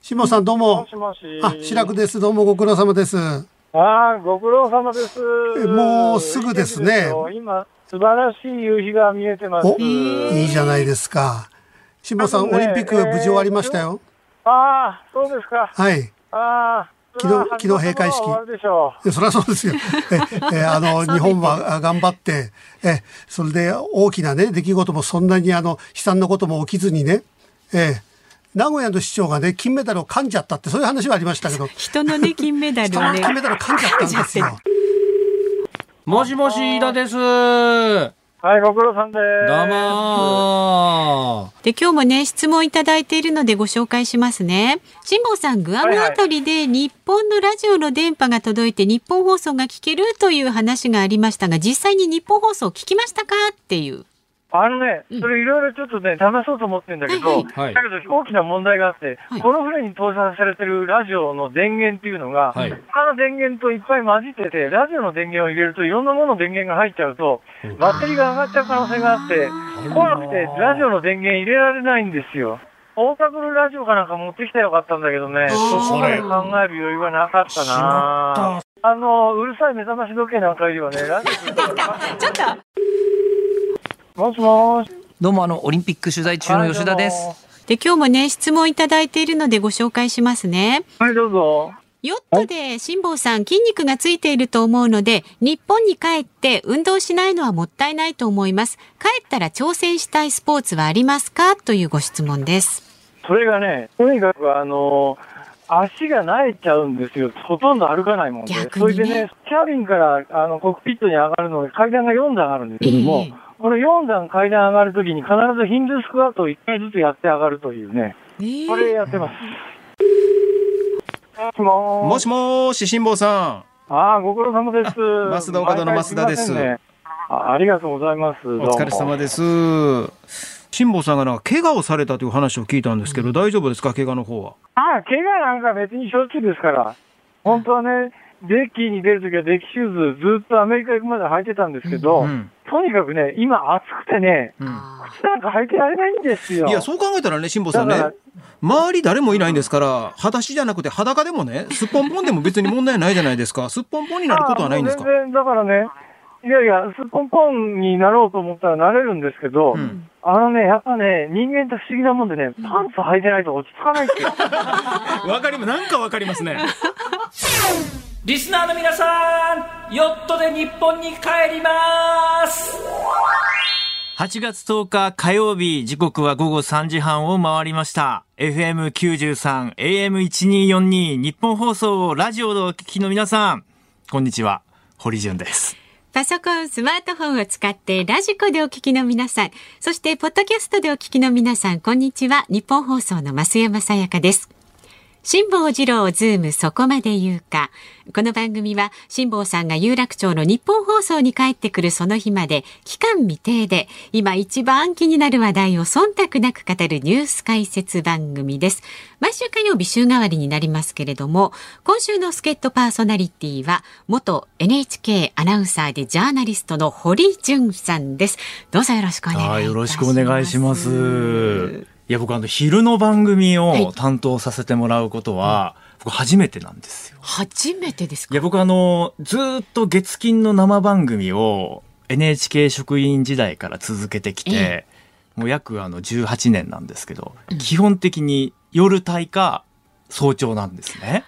辛坊さんどうもも。しもし。あ、白くです。どうもご苦労様です。ああ、ご苦労様です。もうすぐですね元気よ今、素晴らしい夕日が見えてます。お、いいじゃないですか。辛坊さん、ねオリンピック無事終わりましたよ。ああ、そうですか。はい。ああ。昨日昨日閉会式そりゃそうですよ。え、え、あの、日本はあ頑張って、え、それで大きなね、出来事もそんなにあの、悲惨なことも起きずにね、え、名古屋の市長がね、金メダルを噛んじゃったって、そういう話はありましたけど、人のね、金メダル人のをね。金メダル噛んじゃったんですよ。もしもし、飯田です。どうう。はい、ご苦労さんです。もで、今日もね、質問いただいているのでご紹介しますね。辛坊さん、グアムあたりで日本のラジオの電波が届いて日本放送が聞けるという話がありましたが、実際に日本放送聞きましたか？っていう。あのね、うん。それいろいろちょっとね、試そうと思ってるんだけど、はいはい。だけど大きな問題があって、はい。この船に搭載されてるラジオの電源っていうのが、はい。他の電源といっぱい混じってて、ラジオの電源を入れるといろんなものの電源が入っちゃうと、バッテリーが上がっちゃう可能性があって、怖くてラジオの電源入れられないんですよ。大田区のラジオかなんか持ってきたらよかったんだけどね、そこまで考える余裕がなかったな。あの、うるさい目覚まし時計なんかよりはね、ラジオ ちょっともしもーし。どうも、あの、オリンピック取材中の吉田です。で、今日もね、質問いただいているのでご紹介しますね。はい、どうぞ。ヨットで辛坊さん筋肉がついていると思うので日本に帰って運動しないのはもったいないと思います帰ったら挑戦したいスポーツはありますか？というご質問ですそれがね、とにかくあの足が慣れちゃうんですよ。ほとんど歩かないもんで。逆それにねでね、キャビンからあのコックピットに上がるので階段が4段あるんですけども、ええこの4段階段上がるときに必ずヒンドゥースクワットを1回ずつやって上がるというね、これやってます。もしももしもーし、辛坊さああ、ご苦労様です。ますだおかだの増田ですねあありがとうございます。ん。お疲れ様です。辛坊さんがなんか怪我をされたという話を聞いたんですけど、大丈夫ですか怪我の方は？ああ、怪我なんか別にしょっちゅうですから。本当はね、デッキに出るときはデッキシューズずっとアメリカ行くまで履いてたんですけど、うん。とにかくね、今暑くてね、うん。靴なんか履いてられないんですよ。いや、そう考えたらね、辛坊さんね周り誰もいないんですから、裸足じゃなくて裸でもね、すっぽんぽんでも別に問題ないじゃないですか？すっぽんぽんになることはないんですか？全然、だからね、いやいや、すっぽんぽんになろうと思ったらなれるんですけど、うんあのね、やっぱね、人間って不思議なもんでね、パンツ履いてないと落ち着かないんですよ。わかります。なんかわかりますね。リスナーの皆さん、ヨットで日本に帰ります8月10日火曜日、時刻は午後3時半を回りました。FM93、AM1242、ニッポン放送、ラジオでお聞きの皆さん、こんにちは、堀潤です。パソコン、スマートフォンを使ってラジコでお聞きの皆さん、そしてポッドキャストでお聞きの皆さん、こんにちは。ニッポン放送の増山さやかです。辛坊治郎ズームそこまで言うか。この番組は辛坊さんが有楽町のニッポン放送に帰ってくるその日まで期間未定で今一番気になる話題を忖度なく語るニュース解説番組です。毎週火曜日週替わりになりますけれども今週の助っ人パーソナリティは元 NHK アナウンサーでジャーナリストの堀潤さんです。どうぞよろしくお願いします。よろしくお願いします。いや、僕あの、昼の番組を担当させてもらうことは、僕初めてなんですよ。初めてですか？いや、僕あの、ずーっと月金の生番組を NHK 職員時代から続けてきて、えもう約あの18年なんですけど、基本的に夜帯か早朝なんですね。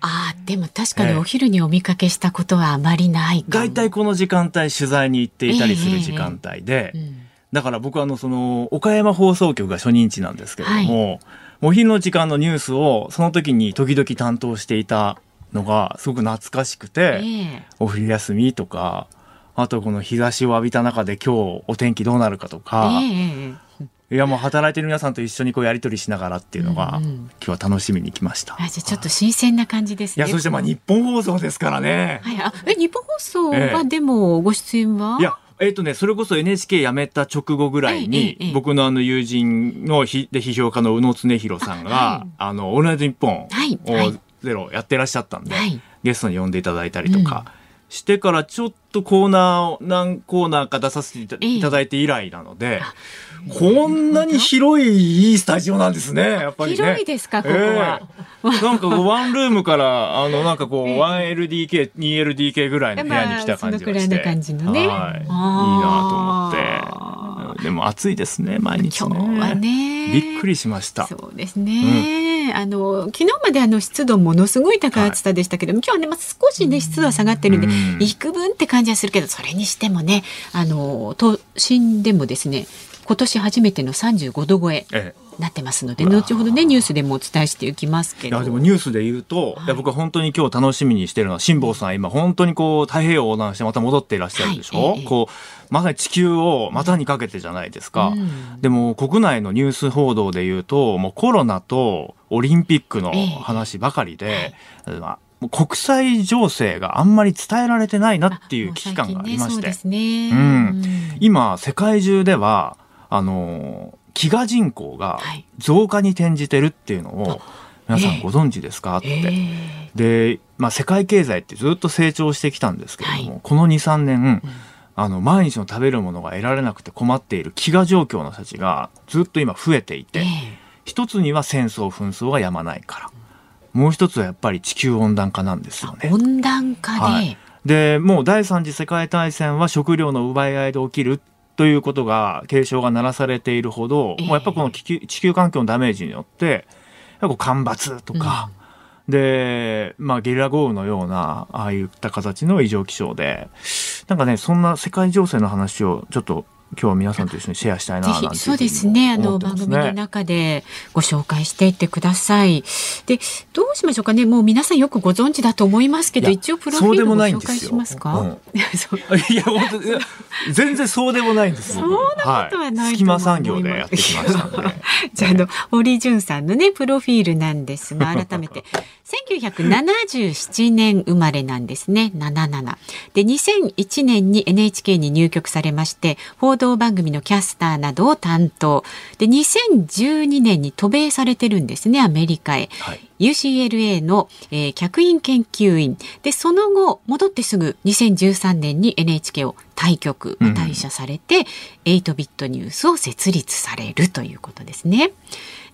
ああ、でも確かにええお昼にお見かけしたことはあまりないかも。大体この時間帯取材に行っていたりする時間帯で、うんだから僕はあのその岡山放送局が初任地なんですけれども、お昼の時間のニュースをその時に時々担当していたのがすごく懐かしくて、ええお昼休みとか、あとこの日差しを浴びた中で今日お天気どうなるかとか、ええいやもう働いてる皆さんと一緒にこうやり取りしながらっていうのが、うんうん今日は楽しみに来ました。あ、じゃあちょっと新鮮な感じですね。いや、そしてまあ日本放送ですからね。はい、あ、え、日本放送ええはでもご出演は、いや、えっ、とね、それこそ NHK 辞めた直後ぐらいに、ええええ僕のあの友人のひで批評家の宇野恒弘さんが、はい。あの、オールナイトニッポンをゼロやってらっしゃったんで、はい。ゲストに呼んでいただいたりとかしてからちょっとコーナー何コーナーか出させていただいて以来なので、こんなに広いいいスタジオなんですね、やっぱりね。広いですか、ここは。えー、なんかワンルームから、あの、なんかこう、えー、1LDK、2LDK ぐらいの部屋に来た感じがして。まあ、そのくらいの感じのね。はい。いいなと思って。でも暑いですね、毎日ね。今日はね。びっくりしました。そうですね。うん、あの、昨日まであの湿度ものすごい高い暑さでしたけども、はい、今日はね、まあ、少しね、湿度は下がってるんで、うん、幾分って感じはするけど、それにしてもね、あの、都心でもですね、今年初めての35度超え。なってますので、後ほどねニュースでもお伝えしていきますけど。いやでもニュースで言うと、はい、いや僕は本当に今日楽しみにしてるのは辛坊さん今本当にこう太平洋横断してまた戻っていらっしゃるでしょ？はい、こうまさに地球を股にかけてじゃないですか。うん、でも国内のニュース報道で言うともうコロナとオリンピックの話ばかりで。えー国際情勢があんまり伝えられてないなっていう危機感がありまして、ねね、うん、今世界中ではあの飢餓人口が増加に転じてるっていうのを皆さんご存知ですか、って。で、まあ、世界経済ってずっと成長してきたんですけれども、はい、この23年、あの毎日の食べるものが得られなくて困っている飢餓状況の人たちがずっと今増えていて、一つには戦争紛争がやまないから。もう一つはやっぱり地球温暖化なんですよね。温暖化で、はい、でもう第三次世界大戦は食料の奪い合いで起きるということが警鐘が鳴らされているほど、えー、もうやっぱこの地球地球環境のダメージによって干ばつとか、うん、で、まあ、ゲリラ豪雨のようなああいった形の異常気象でなんかねそんな世界情勢の話をちょっと今日は皆さんと一緒にシェアしたいななんて、ね、そうですね。あの番組の中でご紹介していってください。でどうしましょうかね。もう皆さんよくご存知だと思いますけど一応プロフィールご紹介しますか、うん、いや本当全然そうでもないんですそんなことはない、はい、隙間産業でやってきました じゃあの堀潤さんのねプロフィールなんですが 改めて。1977年生まれなんですね。77で2001年に NHK に入局されまして報道番組のキャスターなどを担当。で2012年に渡米されてるんですねアメリカへ、はい、UCLA の、えー、客員研究員。でその後戻ってすぐ2013年に NHK を退局退社されて、うん、8ビットニュースを設立されるということですね。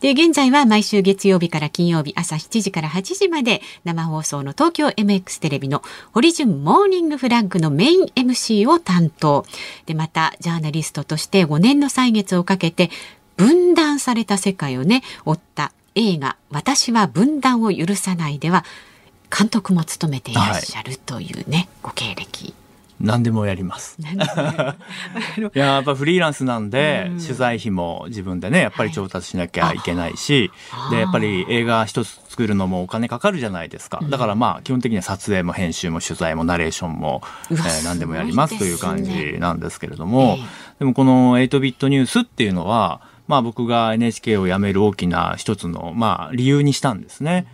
で、現在は毎週月曜日から金曜日朝7時から8時まで生放送の東京 MX テレビのホリジュンモーニングフラッグのメイン MC を担当。で、またジャーナリストとして5年の歳月をかけて分断された世界をね、追った映画私は分断を許さないでは監督も務めていらっしゃるというね、はい、ご経歴。何でもやります。いややっぱフリーランスなんで、取材費も自分でねやっぱり調達しなきゃいけないし、はい、でやっぱり映画一つ作るのもお金かかるじゃないですか、だからまあ基本的には撮影も編集も取材もナレーションも、えー、何でもやりますという感じなんですけれども、でね、でもこの8ビットニュースっていうのはまあ僕が NHK を辞める大きな一つのまあ理由にしたんですね。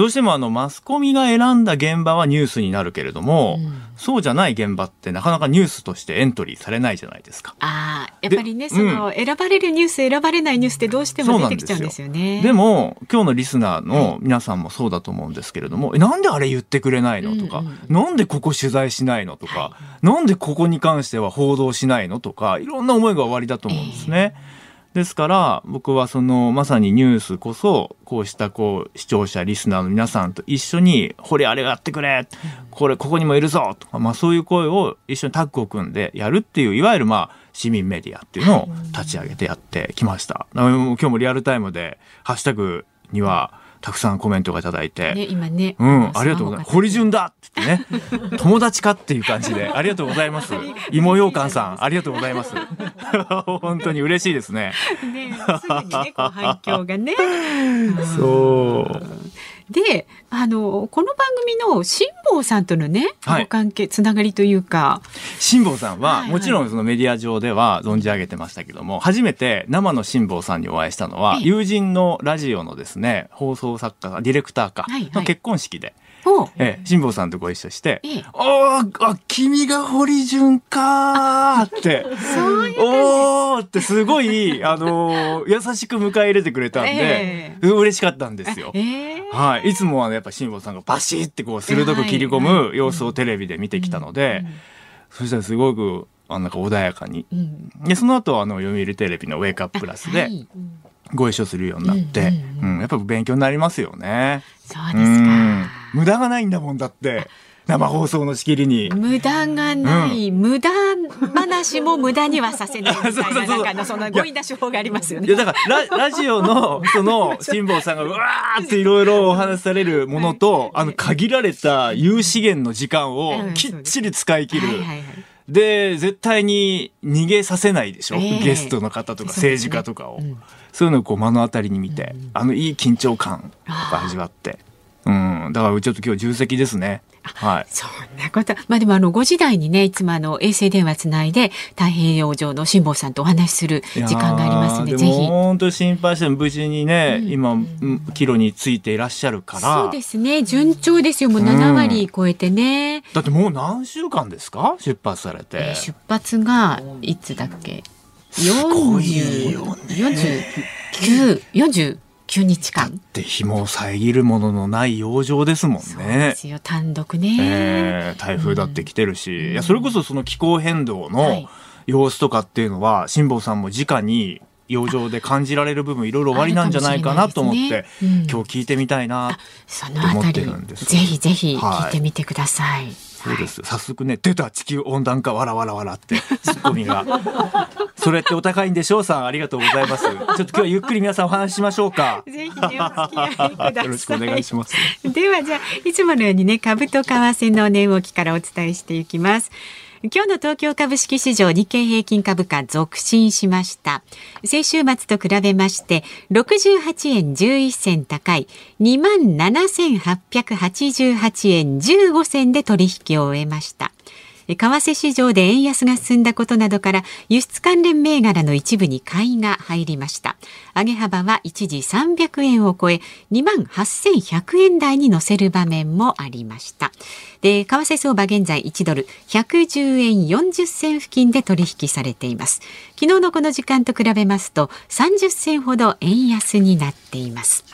どうしてもあのマスコミが選んだ現場はニュースになるけれども、うん、そうじゃない現場ってなかなかニュースとしてエントリーされないじゃないですか。ああ、やっぱりね、その、選ばれるニュース、選ばれないニュースってどうしても出てきちゃうんですよね。でも、今日のリスナーの皆さんもそうだと思うんですけれども、はい、なんであれ言ってくれないのとか、うんうん、なんでここ取材しないのとか、はい、なんでここに関しては報道しないのとか、いろんな思いが終わりだと思うんですね。えーですから僕はそのまさにニュースこそこうしたこう視聴者リスナーの皆さんと一緒に「ほれあれやってくれ」これここにもいるぞ」とか、まあ、そういう声を一緒にタッグを組んでやるっていういわゆるまあ市民メディアっていうのを立ち上げてやってきました。今日もリアルタイムでハッシュタグにはたくさんコメントがいただいて。ね、今ね。うん、ありがとうございます。堀潤だってね。友達かっていう感じで、ありがとうございます。芋ようかんさん、ありがとうございます。本当に嬉しいですね。ね、すぐにね、反響がね。そう。で、あの、この番組の辛坊さんとのね、はい、関係、つながりというか。辛坊さんは、もちろんそのメディア上では存じ上げてましたけども、初めて生の辛坊さんにお会いしたのは、友人のラジオのですね、放送作家、ディレクターか、の結婚式で。ええ、辛坊さんとご一緒して、ええ、ああ、君が堀潤かって、おーってすごい、あのー、優しく迎え入れてくれたんで、えー、嬉しかったんですよ。えーはい、いつもはねやっぱ辛坊さんがバシッってこう鋭く切り込む様子をテレビで見てきたので、そしたらすごくあなんか穏やかに、でその後あの読売テレビの「ウェイクアッププラス」ではい。ご一緒するようになって、うんうんうん。やっぱ勉強になりますよね。そうですうん。か。無駄がないんだもんだって。生放送の仕切りに。無駄がない、無駄話も無駄にはさせないみたいな、そうそうそうなんかそんな強引な手法がありますよね。いやだからララジオのその辛坊さんがうわーっていろいろお話しされるものと、あの限られた有資源の時間をうん。きっちり使い切る。で絶対に逃げさせないでしょ、ええ。ゲストの方とか政治家とかを。そう,、いうのをこう目の当たりに見て、あのいい緊張感あーやっぱ味わってうんだからちょっと今日重責ですねはいそんなこと。まあでもあの、5時台にね、いつもあの、衛星電話つないで、太平洋上の辛坊さんとお話しする時間がありますので、ぜひ。本当に心配しても無事にね、今うんキロについていらっしゃるからそうですね。順調ですよ。もう7割超えてね。だってもう何週間ですか？出発されて、えー出発が、いつだっけ？ごいよ40 49、49日間。で日も遮るもののない洋上ですもんそうでねすよ。単独ね。えー台風だって来てるし、いやそれこそその気候変動はのい様子とかっていうのは辛坊さんも直に洋上で感じられる部分いろいろおありなんじゃないかなと思って、ねうん今日聞いてみたいなそのあた思ってりるんですぜひぜひはい聞いてみてください。そうです。早速ね出た地球温暖化わらわらわらって ツッコミが。それってお高いんでしょうさんありがとうございます。ちょっと今日はゆっくり皆さんお話ししましょうか。ぜひねお付き合いください。よろしくお願いします。ではじゃあいつものようにね株と為替の値動きからお伝えしていきます。今日の東京株式市場日経平均株価続伸しました。先週末と比べまして68円11銭高い27,888円15銭で取引を終えました。為替市場で円安が進んだことなどから輸出関連銘柄の一部に買いが入りました。上げ幅は一時300円を超え2万8100円台に乗せる場面もありました。で為替相場現在1ドル110円40銭付近で取引されています。昨日のこの時間と比べますと30銭ほど円安になっています。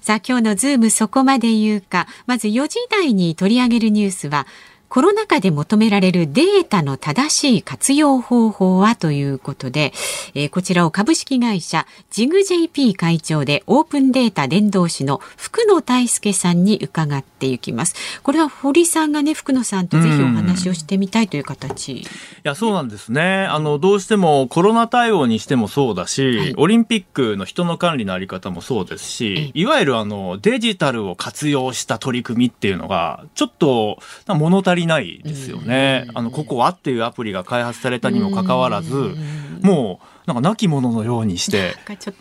さあ今日のズームそこまで言うか。まず4時台に取り上げるニュースはコロナ禍で求められるデータの正しい活用方法はということで、えーこちらを株式会社ジグ JP 会長でオープンデータ伝道師の福野大輔さんに伺っていきます。これは堀さんがね福野さんとぜひお話をしてみたいという形。いやそうなんですねあのどうしてもコロナ対応にしてもそうだし、はいオリンピックの人の管理のあり方もそうですしいわゆるあのデジタルを活用した取り組みっていうのがちょっとなんか物足りないですよね。あのココアっていうアプリが開発されたにもかかわらずもうなんか亡き者のようにして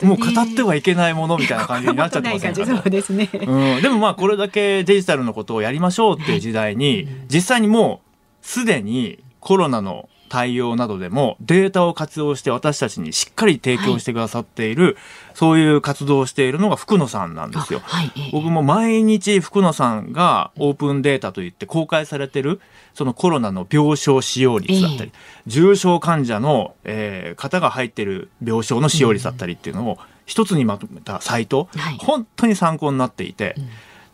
もう語ってはいけないものみたいな感じになっちゃってます ね。うん、でもまあこれだけデジタルのことをやりましょうっていう時代に、実際にもうすでにコロナの対応などでもデータを活用して私たちにしっかり提供してくださっている、そういう活動をしているのが福野さんなんですよ。はい。ええ。僕も毎日福野さんがオープンデータといって公開されてるそのコロナの病床使用率だったり、重症患者の、えー方が入ってる病床の使用率だったりっていうのを一つにまとめたサイト、はい。本当に参考になっていて、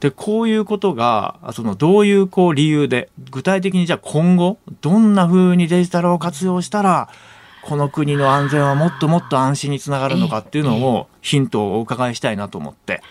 でこういうことがそのどういうこう理由で具体的にじゃあ今後どんな風にデジタルを活用したらこの国の安全はもっともっと安心につながるのかっていうのをヒントをお伺いしたいなと思って。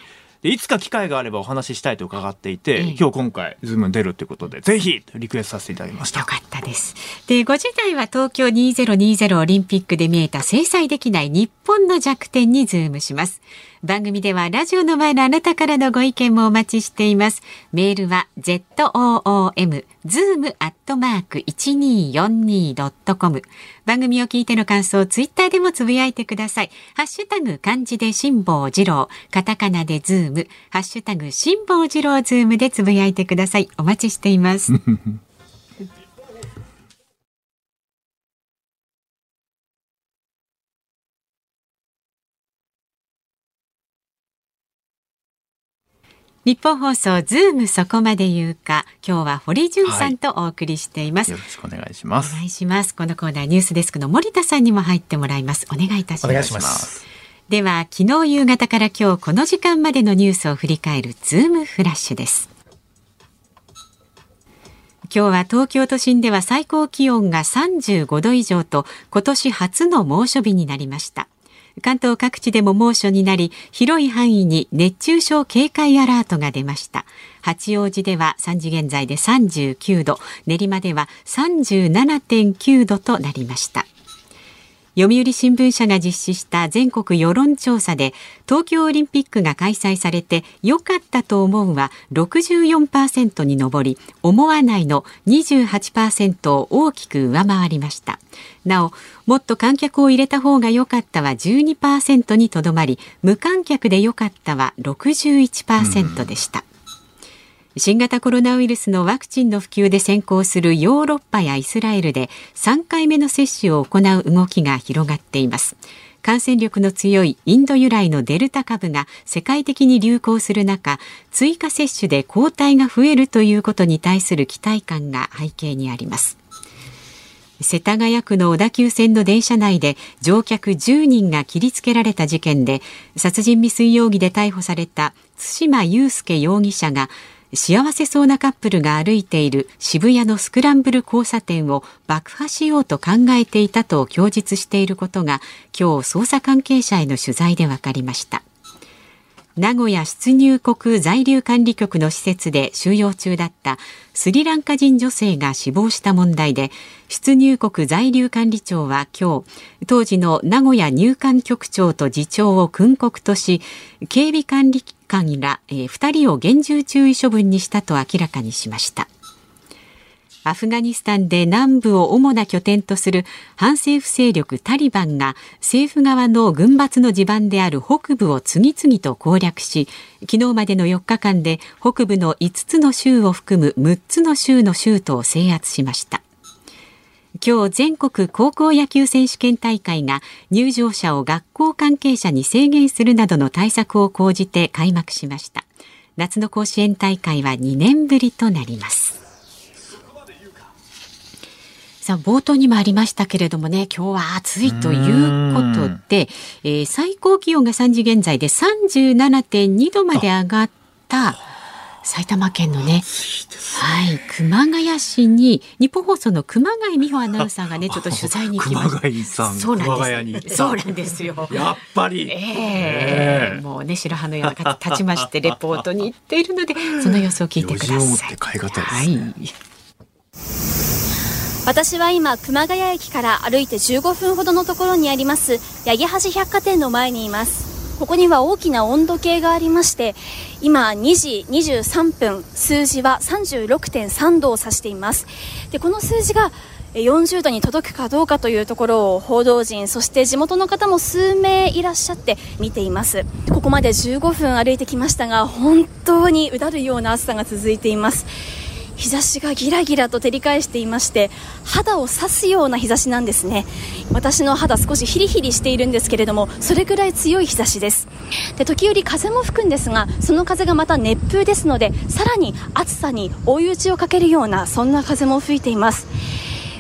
でいつか機会があればお話ししたいと伺っていて、ええ今日今回ズームに出るということでぜひリクエストさせていただきましたよかったです。で、5時台は東京2020オリンピックで見えた制裁できない日本の弱点にズームします。番組ではラジオの前のあなたからのご意見もお待ちしています。メールは zoom zoom アットマーク 1242.com 番組を聞いての感想をツイッターでもつぶやいてください。ハッシュタグ漢字で辛坊治郎、カタカナでズーム、ハッシュタグ辛坊治郎ズームでつぶやいてください。お待ちしています。ニッポン放送ズームそこまで言うか今日は堀潤さんとお送りしています、よろしくお願いします。お願いします。このコーナーニュースデスクの森田さんにも入ってもらいます。お願いいたします。お願いします。では昨日夕方から今日この時間までのニュースを振り返るズームフラッシュです。今日は東京都心では最高気温が35度以上と今年初の猛暑日になりました関東各地でも猛暑になり広い範囲に熱中症警戒アラートが出ました。八王子では3時現在で39度練馬では37.9度となりました。読売新聞社が実施した全国世論調査で東京オリンピックが開催されて良かったと思うは64%に上り思わないの28%を大きく上回りました。なおもっと観客を入れた方が良かったは12%にとどまり無観客で良かったは61%でした、新型コロナウイルスのワクチンの普及で先行するヨーロッパやイスラエルで3回目の接種を行う動きが広がっています。感染力の強いインド由来のデルタ株が世界的に流行する中追加接種で抗体が増えるということに対する期待感が背景にあります。世田谷区の小田急線の電車内で乗客10人が切りつけられた事件で殺人未遂容疑で逮捕された対馬悠介容疑者が幸せそうなカップルが歩いている渋谷のスクランブル交差点を爆破しようと考えていたと供述していることが今日捜査関係者への取材で分かりました。名古屋出入国在留管理局の施設で収容中だったスリランカ人女性が死亡した問題で出入国在留管理庁は今日当時の名古屋入管局長と次長を訓告とし警備管理官ら、2人を厳重注意処分にしたと明らかにしました。アフガニスタンで南部を主な拠点とする反政府勢力タリバンが政府側の軍閥の地盤である北部を次々と攻略し昨日までの4日間で北部の5つの州を含む6つの州の州都を制圧しました。今日全国高校野球選手権大会が入場者を学校関係者に制限するなどの対策を講じて開幕しました。夏の甲子園大会は2年ぶりとなります。さあ冒頭にもありましたけれどもね今日は暑いということで、えー、最高気温が3時現在で37.2度まで上がった埼玉県のね、はい、熊谷市に日本放送の熊谷美穂アナウンサーがねちょっと取材に行きました。熊谷さん、そうなんです。そうなんですよ。やっぱり。ええー、もうね白羽のような方立ちましてレポートに行っているのでその様子を聞いてください。はい。私は今熊谷駅から歩いて15分ほどのところにあります八木橋百貨店の前にいます。ここには大きな温度計がありまして今2時23分数字は36.3度を指しています。でこの数字が40度に届くかどうかというところを報道陣そして地元の方も数名いらっしゃって見ています。ここまで15分歩いてきましたが本当にうだるような暑さが続いています。日差しがギラギラと照り返していまして肌を刺すような日差しなんですね。私の肌少しヒリヒリしているんですけれどもそれぐらい強い日差しです。で時折風も吹くんですがその風がまた熱風ですのでさらに暑さに追い打ちをかけるようなそんな風も吹いています。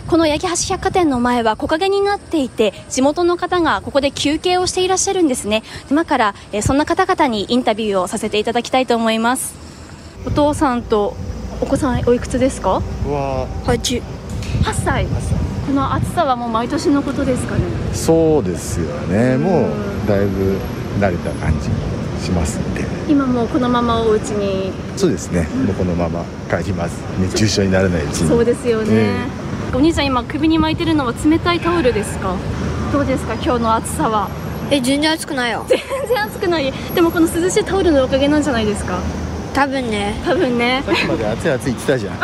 この八木橋百貨店の前は木陰になっていて地元の方がここで休憩をしていらっしゃるんですね。今からそんな方々にインタビューをさせていただきたいと思います。お父さんとお子さんおいくつですか？は8 8歳。この暑さはもう毎年のことですかね？そうですよね。もうだいぶ慣れた感じしますんで。今もうこのままお家に？そうですね、もうこのまま帰ります。熱中症にならないうちに。そうですよね、えー、お兄さん今首に巻いてるのは冷たいタオルですか？どうですか？今日の暑さは。え全然暑くないよ。全然暑くない。でもこの涼しいタオルのおかげなんじゃないですか？多分ね。多分ね。さっきまで暑い暑い言ってたじゃん。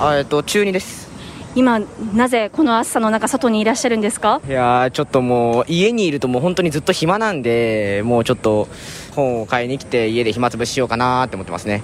あえっと中2です。今なぜこの暑さの中外にいらっしゃるんですか？いやちょっともう家にいるともう本当にずっと暇なんでもうちょっと本を買いに来て家で暇つぶししようかなって思ってますね。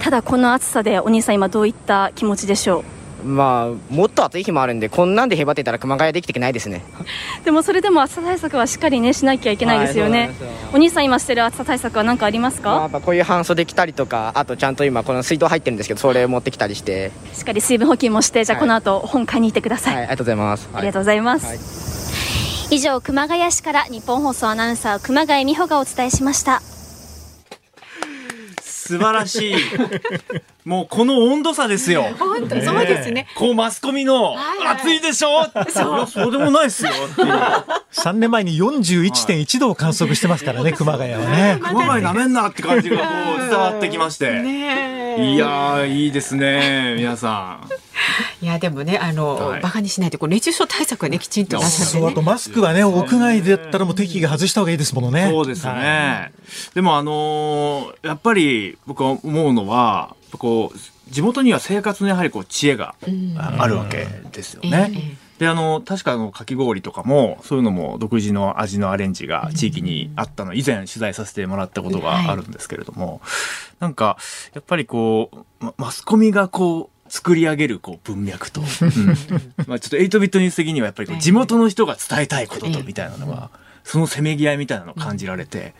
ただこの暑さでお兄さん今どういった気持ちでしょう？まあもっと暑い日もあるんでこんなんでへばってたら熊谷できていけないですね。でもそれでも暑さ対策はしっかりねしなきゃいけないですよね、お兄さん今してる暑さ対策は何かありますか、まあ、やっぱこういう半袖着たりとかあとちゃんと今この水筒入ってるんですけどそれ持ってきたりして。しっかり水分補給もしてじゃあこの後本買いに行ってください、はい、ありがとうございます、ありがとうございます、はい。以上熊谷市から日本放送アナウンサー熊谷美穂がお伝えしました素晴らしい。もうこの温度差ですよ。本当そうですね。こうマスコミの暑いでしょ？そう。そうでもないですよ。三年前に41.1度を観測してますからね、熊谷はね。熊谷なめんなって感じがこう伝わってきまして。いやいいですね、皆さん。いやでもねあの、はい、バカにしないでこう熱中症対策ねきちんとなさって、ね、あとマスクはね屋外だったらもう適宜外した方がいいですものね。そうですね。はい、でもあのー、やっぱり僕は思うのはこう地元には生活のやはりこう知恵があるわけですよね。であの確かあのかき氷とかもそういうのも独自の味のアレンジが地域にあったの。以前取材させてもらったことがあるんですけれども、はい、なんかやっぱりこうマスコミがこう作り上げるこう文脈と、うん、まあちょっと8ビットニュース的にはやっぱりこう地元の人が伝えたいこととみたいなのは、そのせめぎ合いみたいなのを感じられて、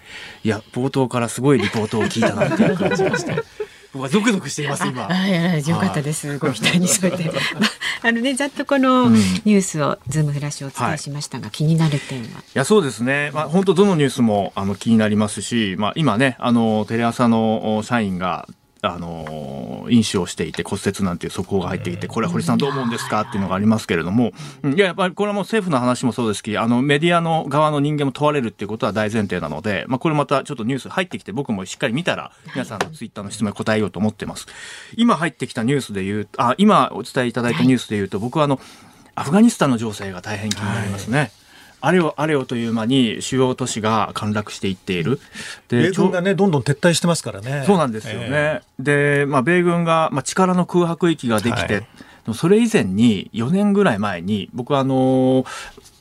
いや冒頭からすごいリポートを聞いたなっていう感じがして。僕はゾクゾクしています今。あいよかったです。ご期待に添えて、あ、のねざっとこのニュースを、ズームフラッシュお伝えしましたが、はい、気になる点は？いやそうですね。まあ本当どのニュースもあの気になりますし、まあ今ねあのテレ朝の社員があの飲酒をしていて骨折なんていう速報が入ってきてこれは堀さんどう思うんですか？っていうのがありますけれどもいややっぱりこれはもう政府の話もそうですしあのメディアの側の人間も問われるっていうことは大前提なので、まあ、これまたちょっとニュース入ってきて僕もしっかり見たら皆さんのツイッターの質問に答えようと思ってます。今入ってきたニュースで言うあ今お伝えいただいたニュースで言うと僕はあのアフガニスタンの情勢が大変気になりますね。はいあれよあれよという間に主要都市が陥落していっている。で米軍がねどんどん撤退してますからね。そうなんですよね。えー、で、まあ、米軍が、まあ、力の空白域ができて、はい、それ以前に4年ぐらい前に僕はあの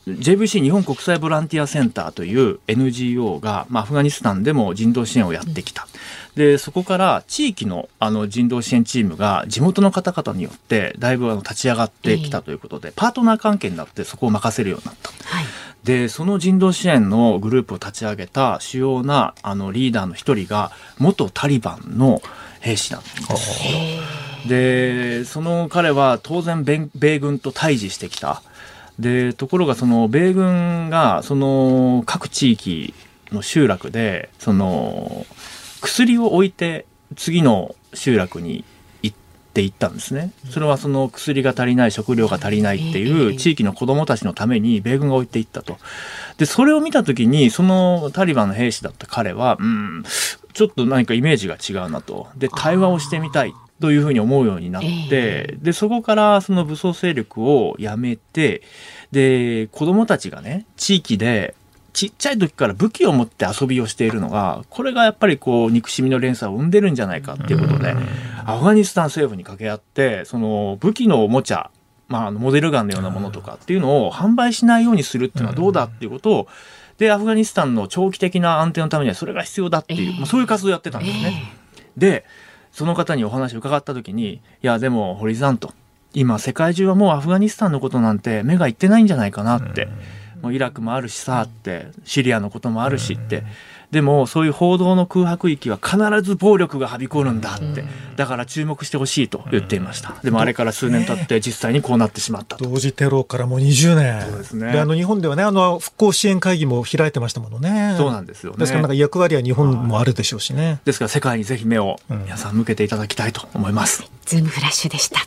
JVC 日本国際ボランティアセンターという NGO が、まあ、アフガニスタンでも人道支援をやってきた。で、そこから地域のあの人道支援チームが地元の方々によってだいぶあの立ち上がってきたということで、パートナー関係になってそこを任せるようになった。はいでその人道支援のグループを立ち上げた主要なあのリーダーの一人が元タリバンの兵士なんですよ。でその彼は当然米軍と対峙してきた。でところがその米軍がその各地域の集落でその薬を置いて次の集落にっていったんですね。それはその薬が足りない、食料が足りないっていう地域の子どもたちのために米軍が置いていったと。で、それを見た時に、そのタリバンの兵士だった彼は、うん、ちょっと何かイメージが違うなと。で、対話をしてみたい。というふうに思うようになって、で、そこからその武装勢力をやめて、で、子供たちがね、地域でちっちゃい時から武器を持って遊びをしているのが、これがやっぱりこう、憎しみの連鎖を生んでるんじゃないかっていうことで、アフガニスタン政府に掛け合って、その武器のおもちゃ、まあ、モデルガンのようなものとかっていうのを販売しないようにするっていうのはどうだっていうことを、で、アフガニスタンの長期的な安定のためにはそれが必要だっていう、まあ、そういう活動をやってたんですね。で、その方にお話を伺った時に、いや、でも、堀さんと、今、世界中はもうアフガニスタンのことなんて目がいってないんじゃないかなって。もうイラクもあるしさってシリアのこともあるしって。でもそういう報道の空白域は必ず暴力がはびこるんだって。だから注目してほしいと言っていました。でもあれから数年経って実際にこうなってしまった同時テロからもう20年。そうですね。であの日本ではねあの復興支援会議も開いてましたものね。そうなんですよね。ですからなんか役割は日本もあるでしょうしね。ですから世界にぜひ目を皆さん向けていただきたいと思います、ズームフラッシュでした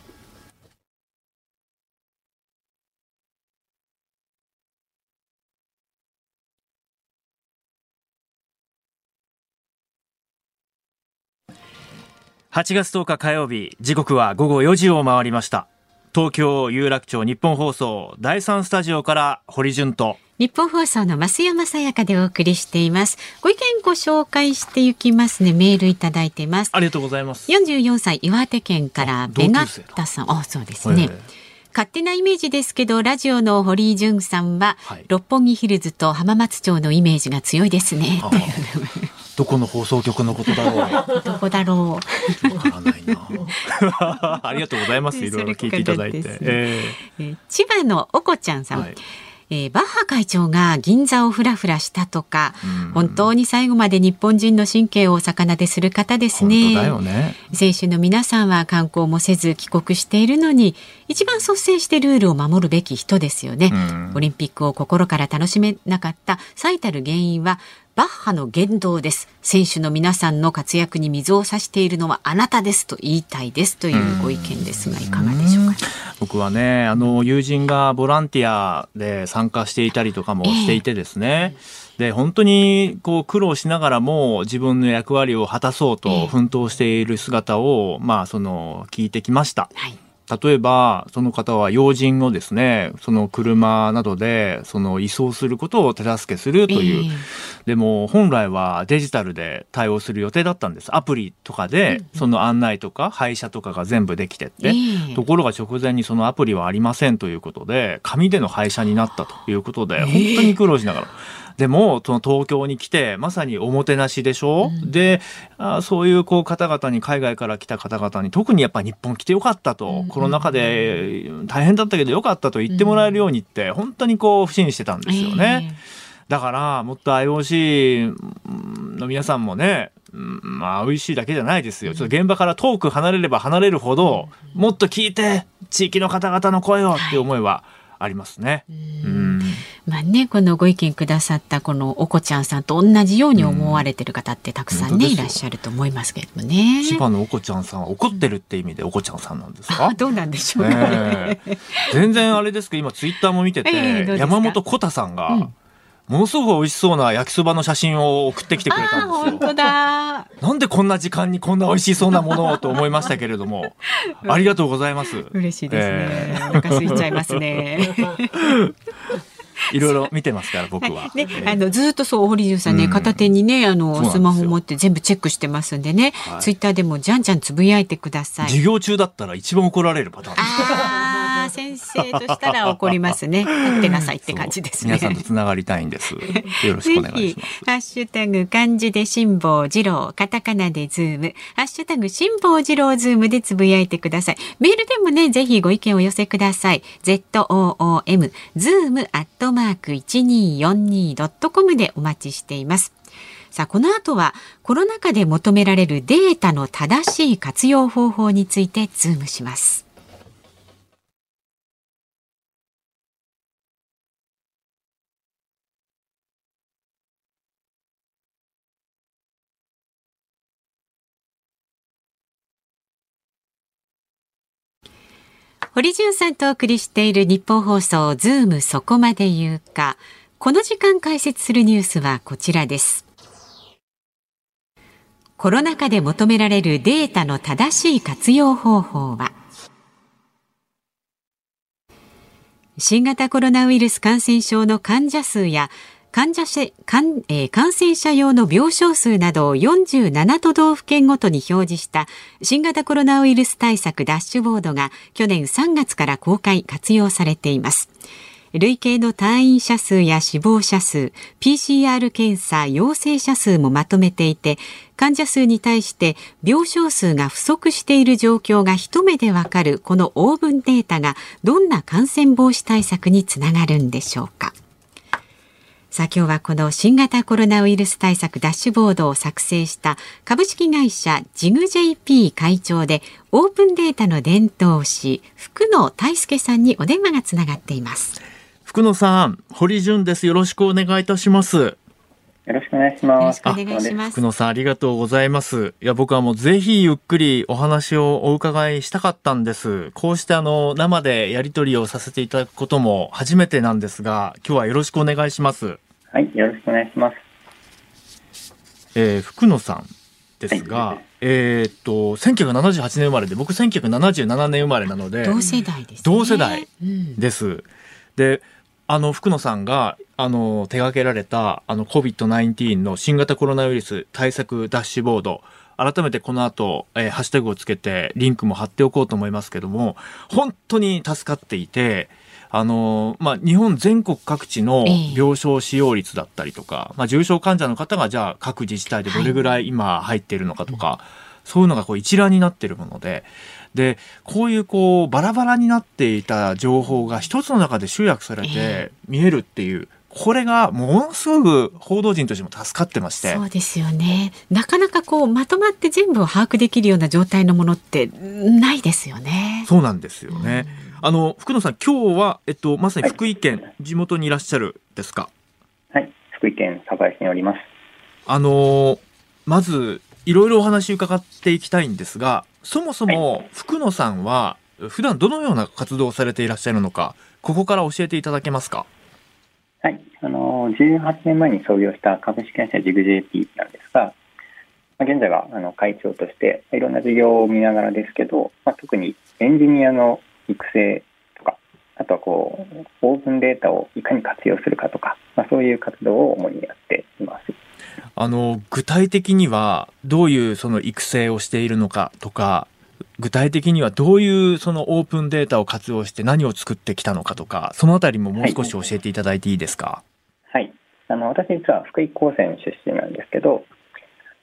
8月10日火曜日、時刻は午後4時を回りました。東京有楽町日本放送第3スタジオから堀潤と日本放送の増山さやかでお送りしています。ご意見ご紹介していきますね。メールいただいています。ありがとうございます。44歳岩手県からベガッタさん。あ、そうですね。勝手なイメージですけどラジオの堀井潤さんは、はい、六本木ヒルズと浜松町のイメージが強いですね。どこの放送局のことだろう？どこだろう？わからないな。ありがとうございます。いろいろ聞いていただいて。えー、千葉のおこちゃんさん。はいえー、バッハ会長が銀座をふらふらしたとか、本当に最後まで日本人の神経を逆なでする方ですね。ね選手の皆さんは観光もせず帰国しているのに、一番率先してルールを守るべき人ですよね。オリンピックを心から楽しめなかった最たる原因は、バッハの言動です。選手の皆さんの活躍に水を差しているのはあなたですと言いたいですというご意見ですが、いかがでしょうか？僕はね、あの、友人がボランティアで参加していたりとかもしていてですね、えー、で、本当にこう苦労しながらも自分の役割を果たそうと奮闘している姿を、えー、まあ、その、聞いてきました。はい例えば、その方は要人をですね、その車などで、その移送することを手助けするという。えー、でも、本来はデジタルで対応する予定だったんです。アプリとかで、その案内とか、配車とかが全部できてって。えー、ところが直前にそのアプリはありませんということで、紙での配車になったということで、本当に苦労しながら。えーでも、その東京に来て、まさにおもてなしでしょ、うん、であ、そういうこう方々に、海外から来た方々に、特にやっぱ日本来てよかったと、うん、コロナ禍で大変だったけどよかったと言ってもらえるようにって、本当にこう、不信してたんですよね。えーだから、もっと IOC の皆さんもね、まあ、美味しいだけじゃないですよ。ちょっと現場から遠く離れれば離れるほど、もっと聞いて、地域の方々の声をっていう思いはありますね。うん。まあね、このご意見くださったこのおこちゃんさんと同じように思われてる方ってたくさんね、うん、いらっしゃると思いますけれどもね。千葉のおこちゃんさんは怒ってるって意味でおこちゃんさんなんですか？どうなんでしょうね、え。ー、全然あれですけど、今ツイッターも見てて、えー、山本小太さんが、うんものすごく美味しそうな焼きそばの写真を送ってきてくれたんですよ。本当だ。なんでこんな時間にこんな美味しそうなものをと思いましたけれども、ありがとうございます。嬉しいですね。えー、お腹空いちゃいますね。いろいろ見てますから僕は。ね、あのずっとそう堀潤さんね、片手にねあのスマホ持って全部チェックしてますんでね、ツイッターでもじゃんじゃんつぶやいてください。授業中だったら一番怒られるパターン先生としたら怒りますね。立ってなさいって感じですね。皆さんとつながりたいんです。よろしくお願いします。ハッシュタグ漢字で辛坊治郎、カタカナでズーム、ハッシュタグ辛坊治郎ズームでつぶやいてください。メールでもね、ぜひご意見を寄せください。z o o m ズームアットマーク一二四二ドットコムでお待ちしています。さあ、この後はコロナ禍で求められるデータの正しい活用方法についてズームします。堀潤さんとお送りしているニッポン放送ズームそこまで言うか。この時間解説するニュースはこちらです。コロナ禍で求められるデータの正しい活用方法は？新型コロナウイルス感染症の患者数や患者者感,、えー、感染者用の病床数などを47都道府県ごとに表示した新型コロナウイルス対策ダッシュボードが去年3月から公開活用されています。累計の退院者数や死亡者数、PCR 検査陽性者数もまとめていて、患者数に対して病床数が不足している状況が一目でわかるこのオーブンデータがどんな感染防止対策につながるんでしょうか。さあ今日はこの新型コロナウイルス対策ダッシュボードを作成した株式会社ジグ JP 会長でオープンデータの伝統師福野大輔さんにお電話がつながっています福野さん堀潤ですよろしくお願いいたしますよろしくお願いします。お願いします。福野さんありがとうございます。いや僕はもうぜひゆっくりお話をお伺いしたかったんです。こうしてあの生でやり取りをさせていただくことも初めてなんですが、今日はよろしくお願いします。はい、よろしくお願いします。えー、福野さんですが、はい、えー、っと1978年生まれで僕1977年生まれなので同世代です、ね、同世代です。うん、であの福野さんがあの手掛けられたあの COVID-19 の新型コロナウイルス対策ダッシュボード改めてこの後、えー、ハッシュタグをつけてリンクも貼っておこうと思いますけども本当に助かっていてあのまあ、日本全国各地の病床使用率だったりとか、えー、まあ、重症患者の方がじゃあ各自治体でどれぐらい今入っているのかとか、はいそういうのがこう一覧になってるもので、で、こういうこうバラバラになっていた情報が一つの中で集約されて見えるっていう、これがものすごく報道陣としても助かってまして。そうですよね。なかなかこうまとまって全部を把握できるような状態のものってないですよね。そうなんですよね、あの福野さん今日はえっとまさに福井県、はい、地元にいらっしゃるですか？はい。福井県鯖江市におります。あのまずいろいろお話伺っていきたいんですがそもそも福野さんは普段どのような活動をされていらっしゃるのかここから教えていただけますか？はい、あの18年前に創業した株式会社ジグ JP なんですが、まあ、現在はあの会長としていろんな事業を見ながらですけど、まあ、特にエンジニアの育成とかあとはこうオープンデータをいかに活用するかとか、まあ、そういう活動を主にやっています。あの具体的にはどういうその育成をしているのかとか具体的にはどういうそのオープンデータを活用して何を作ってきたのかとか、そのあたりももう少し教えていただいていいですか？はい。あの、私実は福井高専出身なんですけど、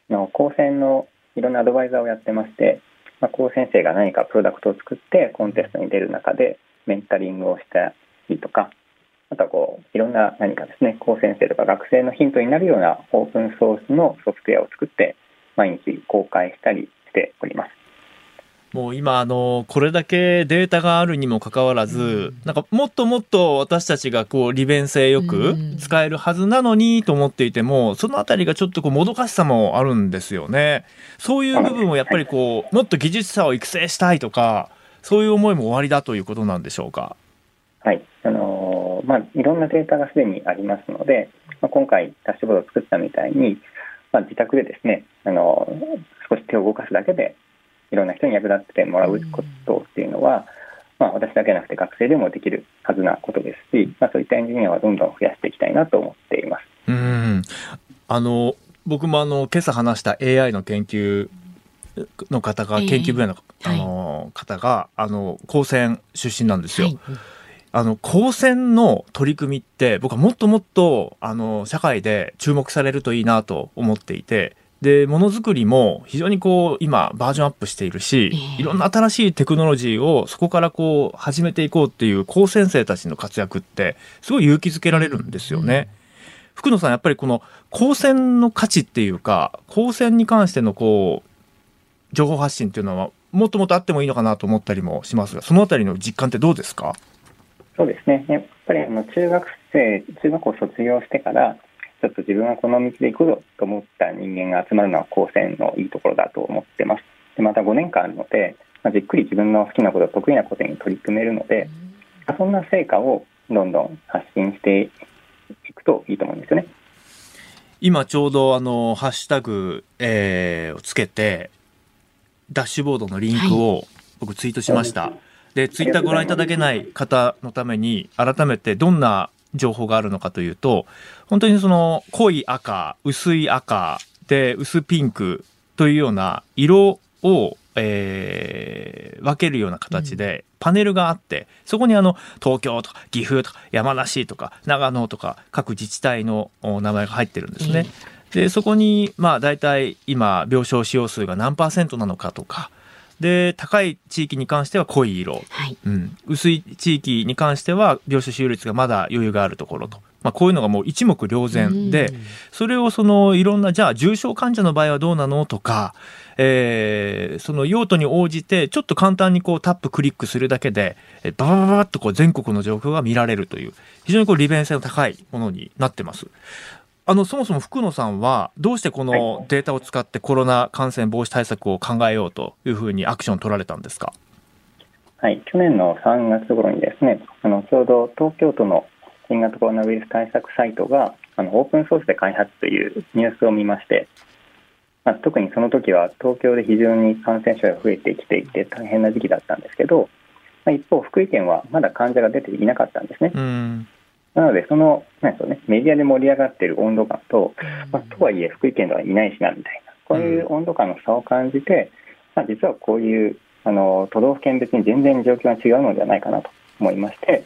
高専のいろんなアドバイザーをやってまして、まあ、高先生が何かプロダクトを作ってコンテストに出る中でメンタリングをしたりとか、あとはこういろんな何かですね、高先生とか学生のヒントになるようなオープンソースのソフトウェアを作って毎日公開したりしております。もう今あのこれだけデータがあるにもかかわらず、なんかもっともっと私たちがこう利便性よく使えるはずなのにと思っていても、そのあたりがちょっとこうもどかしさもあるんですよね。そういう部分をやっぱりこうもっと技術者を育成したいとか、そういう思いも終わりだということなんでしょうか？はい、あのー、まあいろんなデータがすでにありますので、まあ、今回ダッシュボードを作ったみたいに、まあ、自宅でですね、あのー、少し手を動かすだけでいろんな人に役立ってもらうことっていうのは、まあ、私だけじゃなくて学生でもできるはずなことですし、まあ、そういったエンジニアはどんどん増やしていきたいなと思っています。うんあの僕もあの今朝話した AI の研究の方が、研究分野の,、あの方があの高専出身なんですよ。はいあの高専の取り組みって僕はもっともっとあの社会で注目されるといいなと思っていてで、ものづくりも非常にこう、今、バージョンアップしているし、いろんな新しいテクノロジーをそこからこう、始めていこうっていう高専生たちの活躍って、すごい勇気づけられるんですよね。福野さん、やっぱりこの高専の価値っていうか、高専に関してのこう、情報発信っていうのは、もっともっとあってもいいのかなと思ったりもしますが、そのあたりの実感ってどうですか？そうですね。やっぱりあの中学生、中学校卒業してから、ちょっと自分はこの道で行くぞと思った人間が集まるのは高専のいいところだと思ってます。でまた5年間あるので、まあ、じっくり自分の好きなこと、得意なことに取り組めるので、そんな成果をどんどん発信していくといいと思うんですよね。今ちょうどあのハッシュタグ、えー、をつけてダッシュボードのリンクを僕ツイートしました。はい、でツイッターご覧いただけない方のために改めてどんな情報があるのかというと、本当にその濃い赤、薄い赤、で、薄ピンクというような色を、えー、分けるような形でパネルがあって、そこにあの東京とか岐阜とか山梨とか長野とか各自治体の名前が入ってるんですね。で、そこにまあ大体今病床使用数が何パーセントなのかとか、で高い地域に関しては濃い色、はい、うん、薄い地域に関しては病床使用率がまだ余裕があるところと。まあ、こういうのがもう一目瞭然で、それをそのいろんなじゃあ重症患者の場合はどうなのとか、えー、その用途に応じてちょっと簡単にこうタップクリックするだけでババババッとこう全国の状況が見られるという非常にこう利便性の高いものになってます。あのそもそも福野さんはどうしてこのデータを使ってコロナ感染防止対策を考えようというふうにアクション取られたんですか？はい、去年の3月頃にですね、あのちょうど東京都の新型コロナウイルス対策サイトがあのオープンソースで開発というニュースを見まして、まあ、特にその時は東京で非常に感染者が増えてきていて大変な時期だったんですけど、まあ、一方、福井県はまだ患者が出ていなかったんですね。なので、そのなんでね、メディアで盛り上がっている温度感と、まあ、とはいえ福井県ではいないしなみたいな、こういう温度感の差を感じて、まあ、実はこういうあの都道府県別に全然状況が違うのではないかなと思いまして、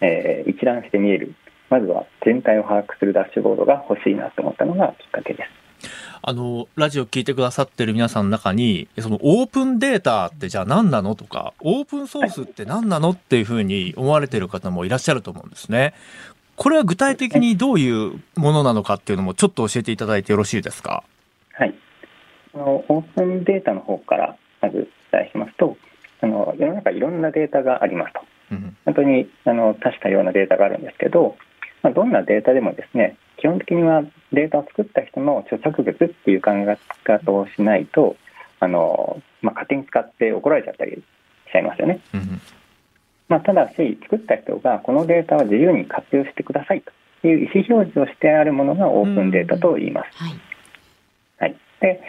えー、一覧して見える、まずは全体を把握するダッシュボードが欲しいなと思ったのがきっかけです。あの、ラジオ聞いてくださってる皆さんの中に、そのオープンデータってじゃあ何なのとか、オープンソースって何なのっていうふうに思われてる方もいらっしゃると思うんですね。これは具体的にどういうものなのかっていうのもちょっと教えていただいてよろしいですか？はい。あのオープンデータの方からまずお伝えしますと、あの世の中いろんなデータがありますと。本当にあの多種多様なデータがあるんですけど、まあ、どんなデータでもですね基本的にはデータを作った人の著作物っていう考え方をしないとあの、まあ、勝手に使って怒られちゃったりしちゃいますよね。まあ、ただし作った人がこのデータは自由に活用してくださいという意思表示をしてあるものがオープンデータと言います。はい、はい、で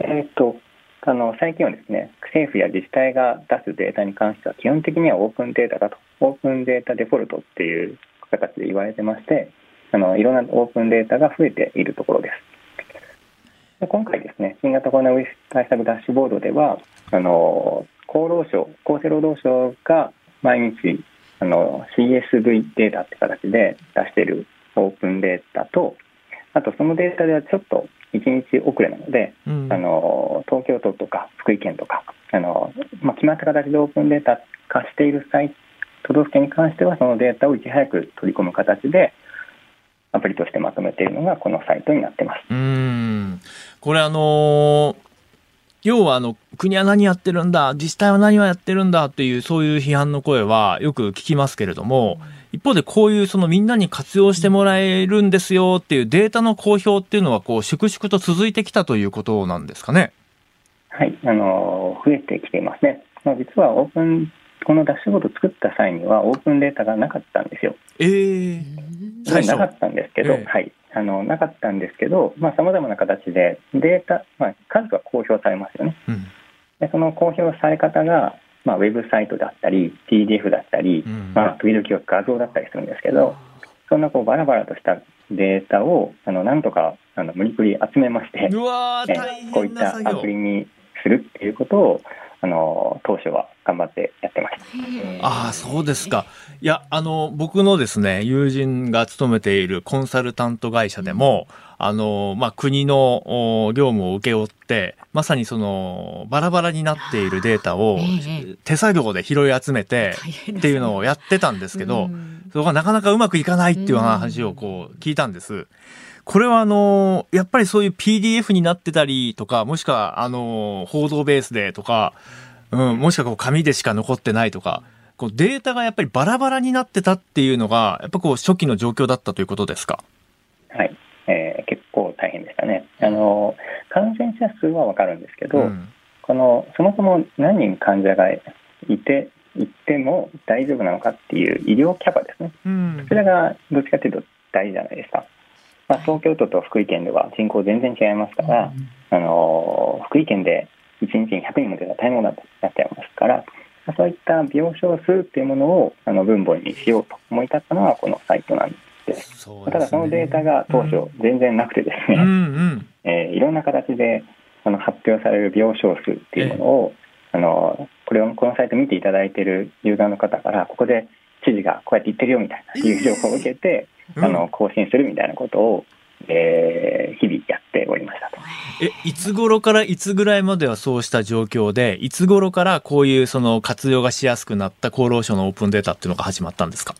えー、っとあの最近はですね政府や自治体が出すデータに関しては基本的にはオープンデータだとオープンデータデフォルトっていう形で言われてましてあのいろんなオープンデータが増えているところです。で今回ですね新型コロナウイルス対策ダッシュボードではあの厚労省厚生労働省が毎日あの CSV データって形で出しているオープンデータとあとそのデータではちょっと1日遅れなので、うん、あの東京都とか福井県とかあの、まあ、決まった形でオープンデータ化している際都道府県に関してはそのデータをいち早く取り込む形でアプリとしてまとめているのがこのサイトになってます。うんこれあのー要はあの国は何やってるんだ自治体は何をやってるんだっていうそういう批判の声はよく聞きますけれども、一方でこういうそのみんなに活用してもらえるんですよっていうデータの公表っていうのはこう粛々と続いてきたということなんですかね。はい、あの増えてきていますね。まあ、実はオープンこのダッシュボード作った際にはオープンデータがなかったんですよ。えー、なかったんですけど、えー、はい、あのなかったんですけど、まあ、様々な形でデータ、まあ、数は公表されますよね。うん、でその公表され方が、まあ、ウェブサイトだったり、PDF だったり、うん、まあ、時々画像だったりするんですけど、そんなこうバラバラとしたデータをあのなんとかあの無理くり集めまして、えこういったアプリにするっていうことをあの当初は頑張ってやってました。ああ、そうですか。いや、あの、僕のですね、友人が勤めているコンサルタント会社でも、あの、まあ、国の業務を請け負って、まさにその、バラバラになっているデータを手作業で拾い集めてっていうのをやってたんですけど、そこがなかなかうまくいかないっていう話をこう聞いたんです。これはあの、やっぱりそういう PDF になってたりとか、もしくはあの、報道ベースでとか、うん、もしくはこう紙でしか残ってないとか、こうデータがやっぱりバラバラになってたっていうのが、やっぱこう初期の状況だったということですか？はい、えー、結構大変でしたね。あの、感染者数はわかるんですけど、うん、この、そもそも何人患者がいて、行っても大丈夫なのかっていう医療キャパですね。うん、それがどっちかというと大事じゃないですか。まあ、東京都と福井県では人口全然違いますから、あの福井県で1日に100人も出たら大変なことになっちゃいますから、そういった病床数っていうものをあの分母にしようと思い立ったのはこのサイトなんです。ね、ただそのデータが当初全然なくてですね、うんうん。えー、いろんな形であの発表される病床数っていうものを、あのこれをこのサイト見ていただいているユーザーの方からここで知事がこうやって言ってるよみたいないう情報を受けて、あの更新するみたいなことを、えー、日々やっておりましたと。え、いつ頃からいつぐらいまではそうした状況で、いつ頃からこういうその活用がしやすくなった厚労省のオープンデータっていうのが始まったんですか？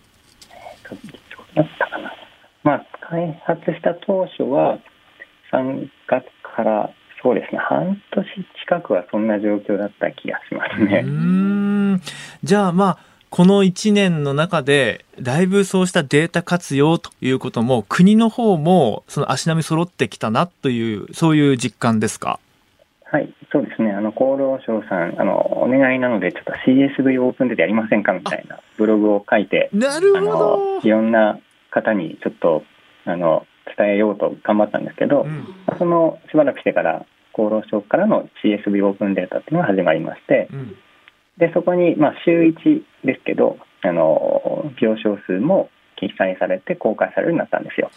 だったかな。まあ、開発した当初は3月からそうですね、半年近くはそんな状況だった気がしますね。うんじゃあまあ、この1年の中で、だいぶそうしたデータ活用ということも、国の方もその足並み揃ってきたなという、そういう実感ですか？はい、そうですね。あの、厚労省さん、あの、お願いなので、ちょっと CSV オープンでやりませんかみたいなブログを書いて、なるほど。いろんな方にちょっと、あの、伝えようと頑張ったんですけど、うん、そのしばらくしてから、厚労省からの CSV オープンデータっていうのが始まりまして、うんでそこに、まあ、週1ですけどあの病床数も記載されて公開されるようになったんですよ。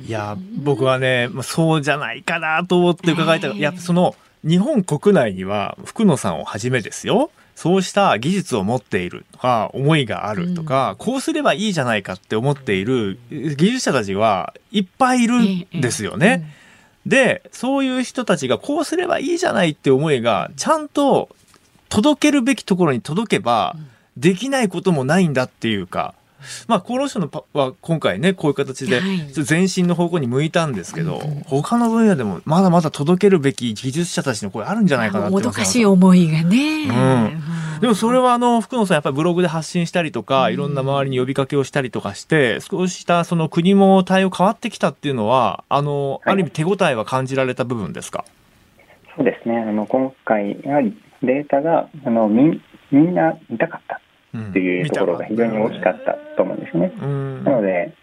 いや僕はねそうじゃないかなと思って伺いたい、やその日本国内には福野さんをはじめですよ。そうした技術を持っているとか思いがあるとか、うん、こうすればいいじゃないかって思っている技術者たちはいっぱいいるんですよね。で、そういう人たちがこうすればいいじゃないって思いが、ちゃんと届けるべきところに届けば、できないこともないんだっていうか、まあ、厚労省のパは今回ねこういう形で前進の方向に向いたんですけど、他の分野でもまだまだ届けるべき技術者たちの声あるんじゃないかなってもどかしい思いがね、うん、でもそれはあの福野さんやっぱりブログで発信したりとか、いろんな周りに呼びかけをしたりとかして少したその国も対応変わってきたっていうのはあの、ある意味手応えは感じられた部分ですか？そうですね。あの今回やはりデータがあのみみんな見たかった。っていうところが非常に大きかったと思うんですね。なので、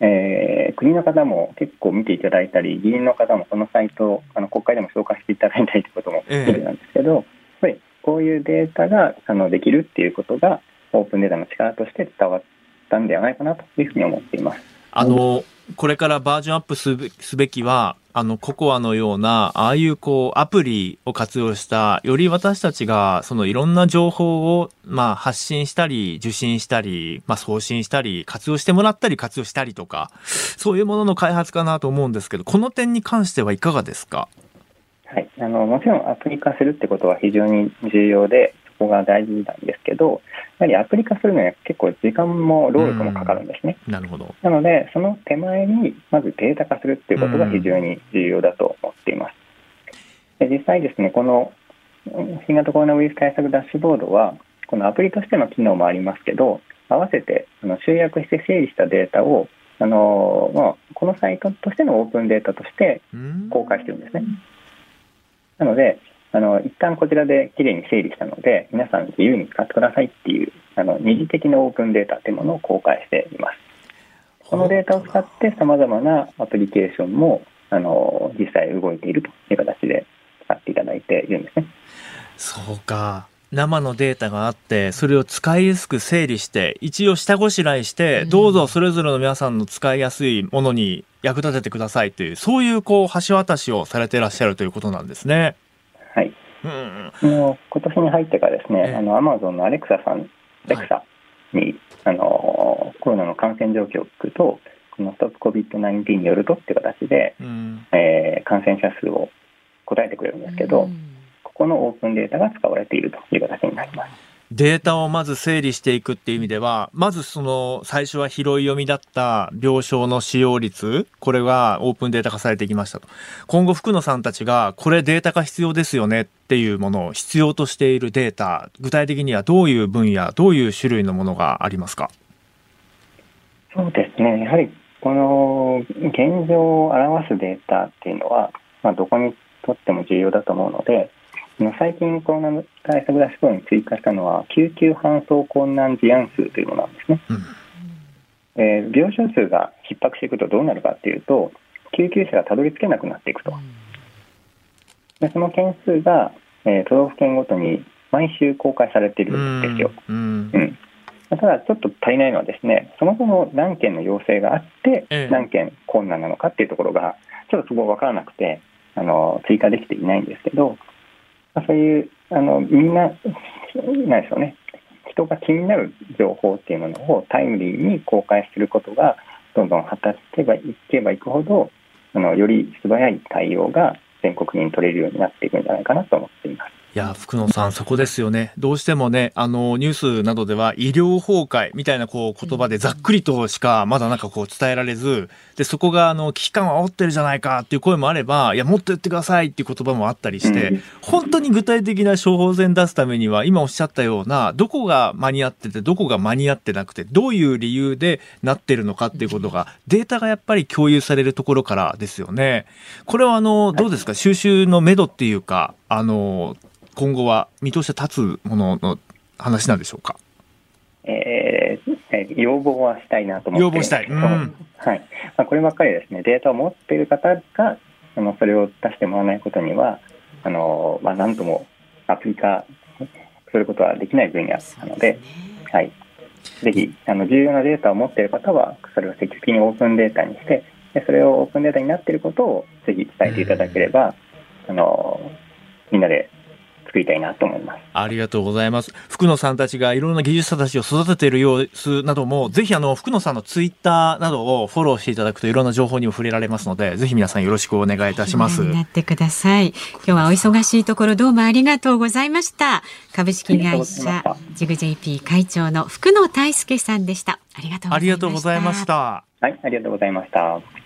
えー、国の方も結構見ていただいたり議員の方もこのサイトをあの国会でも紹介していただいたりということも必要なんですけど、やっぱりこういうデータがあのできるっていうことがオープンデータの力として伝わったんではないかなというふうに思っています。あのこれからバージョンアップすべきはあの、ココアのような、ああいうこう、アプリを活用した、より私たちが、そのいろんな情報を、まあ、発信したり、受信したり、まあ、送信したり、活用してもらったり、活用したりとか、そういうものの開発かなと思うんですけど、この点に関してはいかがですか？はい。あの、もちろんアプリ化するってことは非常に重要で、こが大事なんですけど、やはりアプリ化するのは結構時間も労力もかかるんですね。なるほど。なので、その手前にまずデータ化するっていうことが非常に重要だと思っています。で実際ですね、この新型コロナウイルス対策ダッシュボードは、このアプリとしての機能もありますけど、合わせてあの集約して整理したデータをあの、まあ、このサイトとしてのオープンデータとして公開してるんですね。なので、あの一旦こちらできれいに整理したので皆さん自由に使ってくださいっていうあの二次的なオープンデータというものを公開しています。このデータを使ってさまざまなアプリケーションもあの実際動いているという形で使っていただいているんですね。そうか。生のデータがあってそれを使いやすく整理して一応下ごしらえしてどうぞそれぞれの皆さんの使いやすいものに役立ててくださいというそういうこう橋渡しをされていらっしゃるということなんですね。はい。う今年に入ってからですね、あのアマゾンのアレクサさん、アレクサに、はい、あのコロナの感染状況を聞くと、このストップ COVID-19 によるとっていう形で、うん、えー、感染者数を答えてくれるんですけど、うん、ここのオープンデータが使われているという形になります。データをまず整理していくっていう意味では、まずその最初は拾い読みだった病床の使用率、これがオープンデータ化されてきましたと。今後福野さんたちがこれデータ化必要ですよねっていうものを必要としているデータ、具体的にはどういう分野、どういう種類のものがありますか？そうですね。やはりこの現状を表すデータっていうのは、まあ、どこにとっても重要だと思うので、最近コロナ対策ダッシュボードに追加したのは救急搬送困難事案数というものなんですね、うん、えー、病床数が逼迫していくとどうなるかっていうと救急車がたどり着けなくなっていくと、でその件数が、えー、都道府県ごとに毎週公開されているんですよ、うん、うん、ただちょっと足りないのはですねそもそも何件の要請があって何件困難なのかっていうところがちょっとそこ分からなくてあの追加できていないんですけどまあ、そういうあのみんななんでしょうね人が気になる情報っていうものをタイムリーに公開することがどんどん果たしていけばいくほどあのより素早い対応が全国民取れるようになっていくんじゃないかなと思っています。いや、福野さん、そこですよね。どうしてもね、あの、ニュースなどでは医療崩壊みたいなこう言葉でざっくりとしかまだなんかこう伝えられず、で、そこがあの、危機感を煽ってるじゃないかっていう声もあれば、いや、もっと言ってくださいっていう言葉もあったりして、本当に具体的な処方箋出すためには、今おっしゃったような、どこが間に合ってて、どこが間に合ってなくて、どういう理由でなってるのかっていうことが、データがやっぱり共有されるところからですよね。これはあの、どうですか？収集のめどっていうか、あの、今後は見通し立つものの話なんでしょうか？えー、要望はしたいなと思って要望したい、うん、はい。まあ、こればっかりですね。データを持っている方があのそれを出してもらわないことにはあの、まあ、何ともアプリ化することはできない分野なので、ね、はい、ぜひあの重要なデータを持っている方はそれを積極的にオープンデータにしてでそれをオープンデータになっていることをぜひ伝えていただければ、あのみんなで作たいなと思います。ありがとうございます。福野さんたちがいろんな技術者たちを育てている様子なども、ぜひあの、福野さんのツイッターなどをフォローしていただくといろんな情報にも触れられますので、ぜひ皆さんよろしくお願いいたします。なってください。今日はお忙しいところどうもありがとうございました。株式会社ジグ JP 会長の福野大輔さんでした。ありがとうございました。ありがとうございました。はい、ありがとうございました。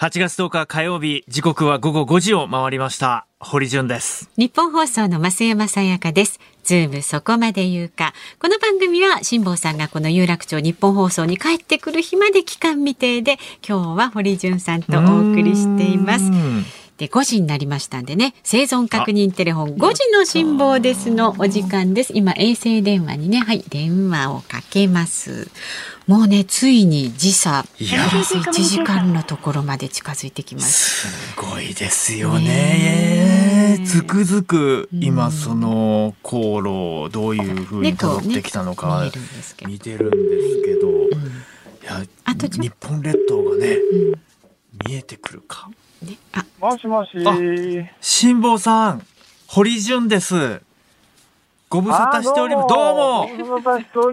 8月10日火曜日、時刻は午後5時を回りました。堀潤です。日本放送の増山さやかです。ズームそこまで言うか。この番組は辛坊さんがこの有楽町日本放送に帰ってくる日まで期間未定で、今日は堀潤さんとお送りしています。で、5時になりましたんでね、生存確認テレフォン。5時の辛抱ですのお時間です。今、衛星電話にね、はい、電話をかけます。もうね、ついに時差、1時間のところまで近づいてきます。すごいですよね。つくづく今その航路をどういうふうに辿ってきたのか見てるんですけど、いや日本列島がね、見えてくるか。もしもし。辛坊さん、堀潤です。ご無沙汰しております。どうも。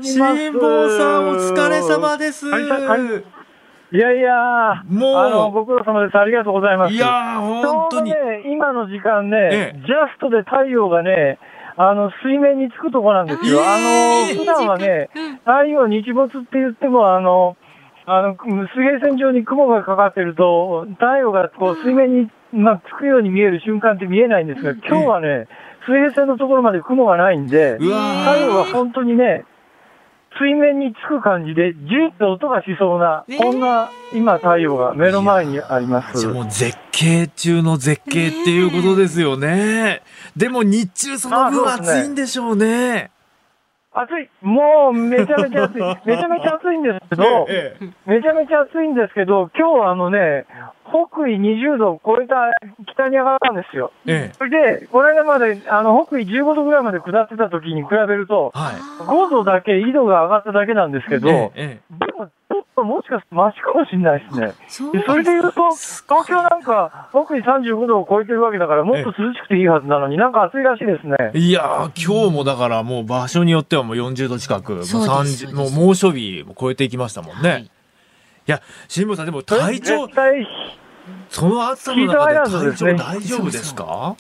辛坊さん、お疲れ様です。いやいや、もう、あの、ご苦労様です。ありがとうございます。いや本当に。ね、今の時間ね、ジャストで太陽がね、あの、水面につくとこなんですよ。あの、普段はね、太陽日没って言っても、あの、あの、水平線上に雲がかかってると、太陽がこう水面に、まあ、つくように見える瞬間って見えないんですが、今日はね、水平線のところまで雲がないんで、太陽が本当にね、水面につく感じで、ジューって音がしそうな、こんな今太陽が目の前にあります。もう絶景中の絶景っていうことですよね。でも日中その分暑いんでしょうね。暑い。もうめちゃめちゃ暑い。めちゃめちゃ暑いんですけど、めちゃめちゃ暑いんですけど、今日あのね、北緯20度を超えた北に上がったんですよ。ええ、それで、この間まで、あの、北緯15度ぐらいまで下ってた時に比べると、はい、5度だけ緯度が上がっただけなんですけど、ええ、でも、もしかしてマシかもしれないですね。そそれで言うと、東京なんか、北緯35度を超えてるわけだから、もっと涼しくていいはずなのになんか暑いらしいですね。いや今日もだからもう場所によってはもう40度近く、もう30、もう猛暑日も超えていきましたもんね。はい、いや、辛坊さんでも体調、その暑さの中で体調大丈夫ですか？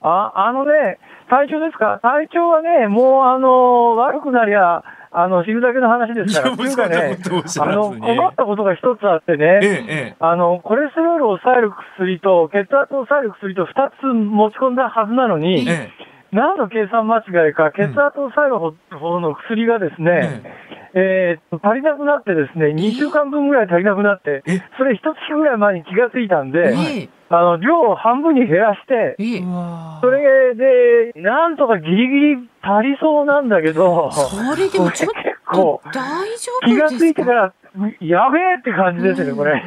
あ、あのね、体調ですか？体調はね、もうあの、悪くなりゃ、あの、知るだけの話ですから。というかね、あの、困ったことが一つあってね、ええ、あの、コレステロールを抑える薬と、血圧を抑える薬と二つ持ち込んだはずなのに、え何の計算間違いか、血圧を抑える方の薬がですね、えー、足りなくなってですね、2週間分ぐらい足りなくなって、それ一月ぐらい前に気がついたんで、あの、量を半分に減らして、それで、なんとかギリギリ足りそうなんだけど、それでもちょっと 大丈夫気がついてから、やべえって感じですね、これ。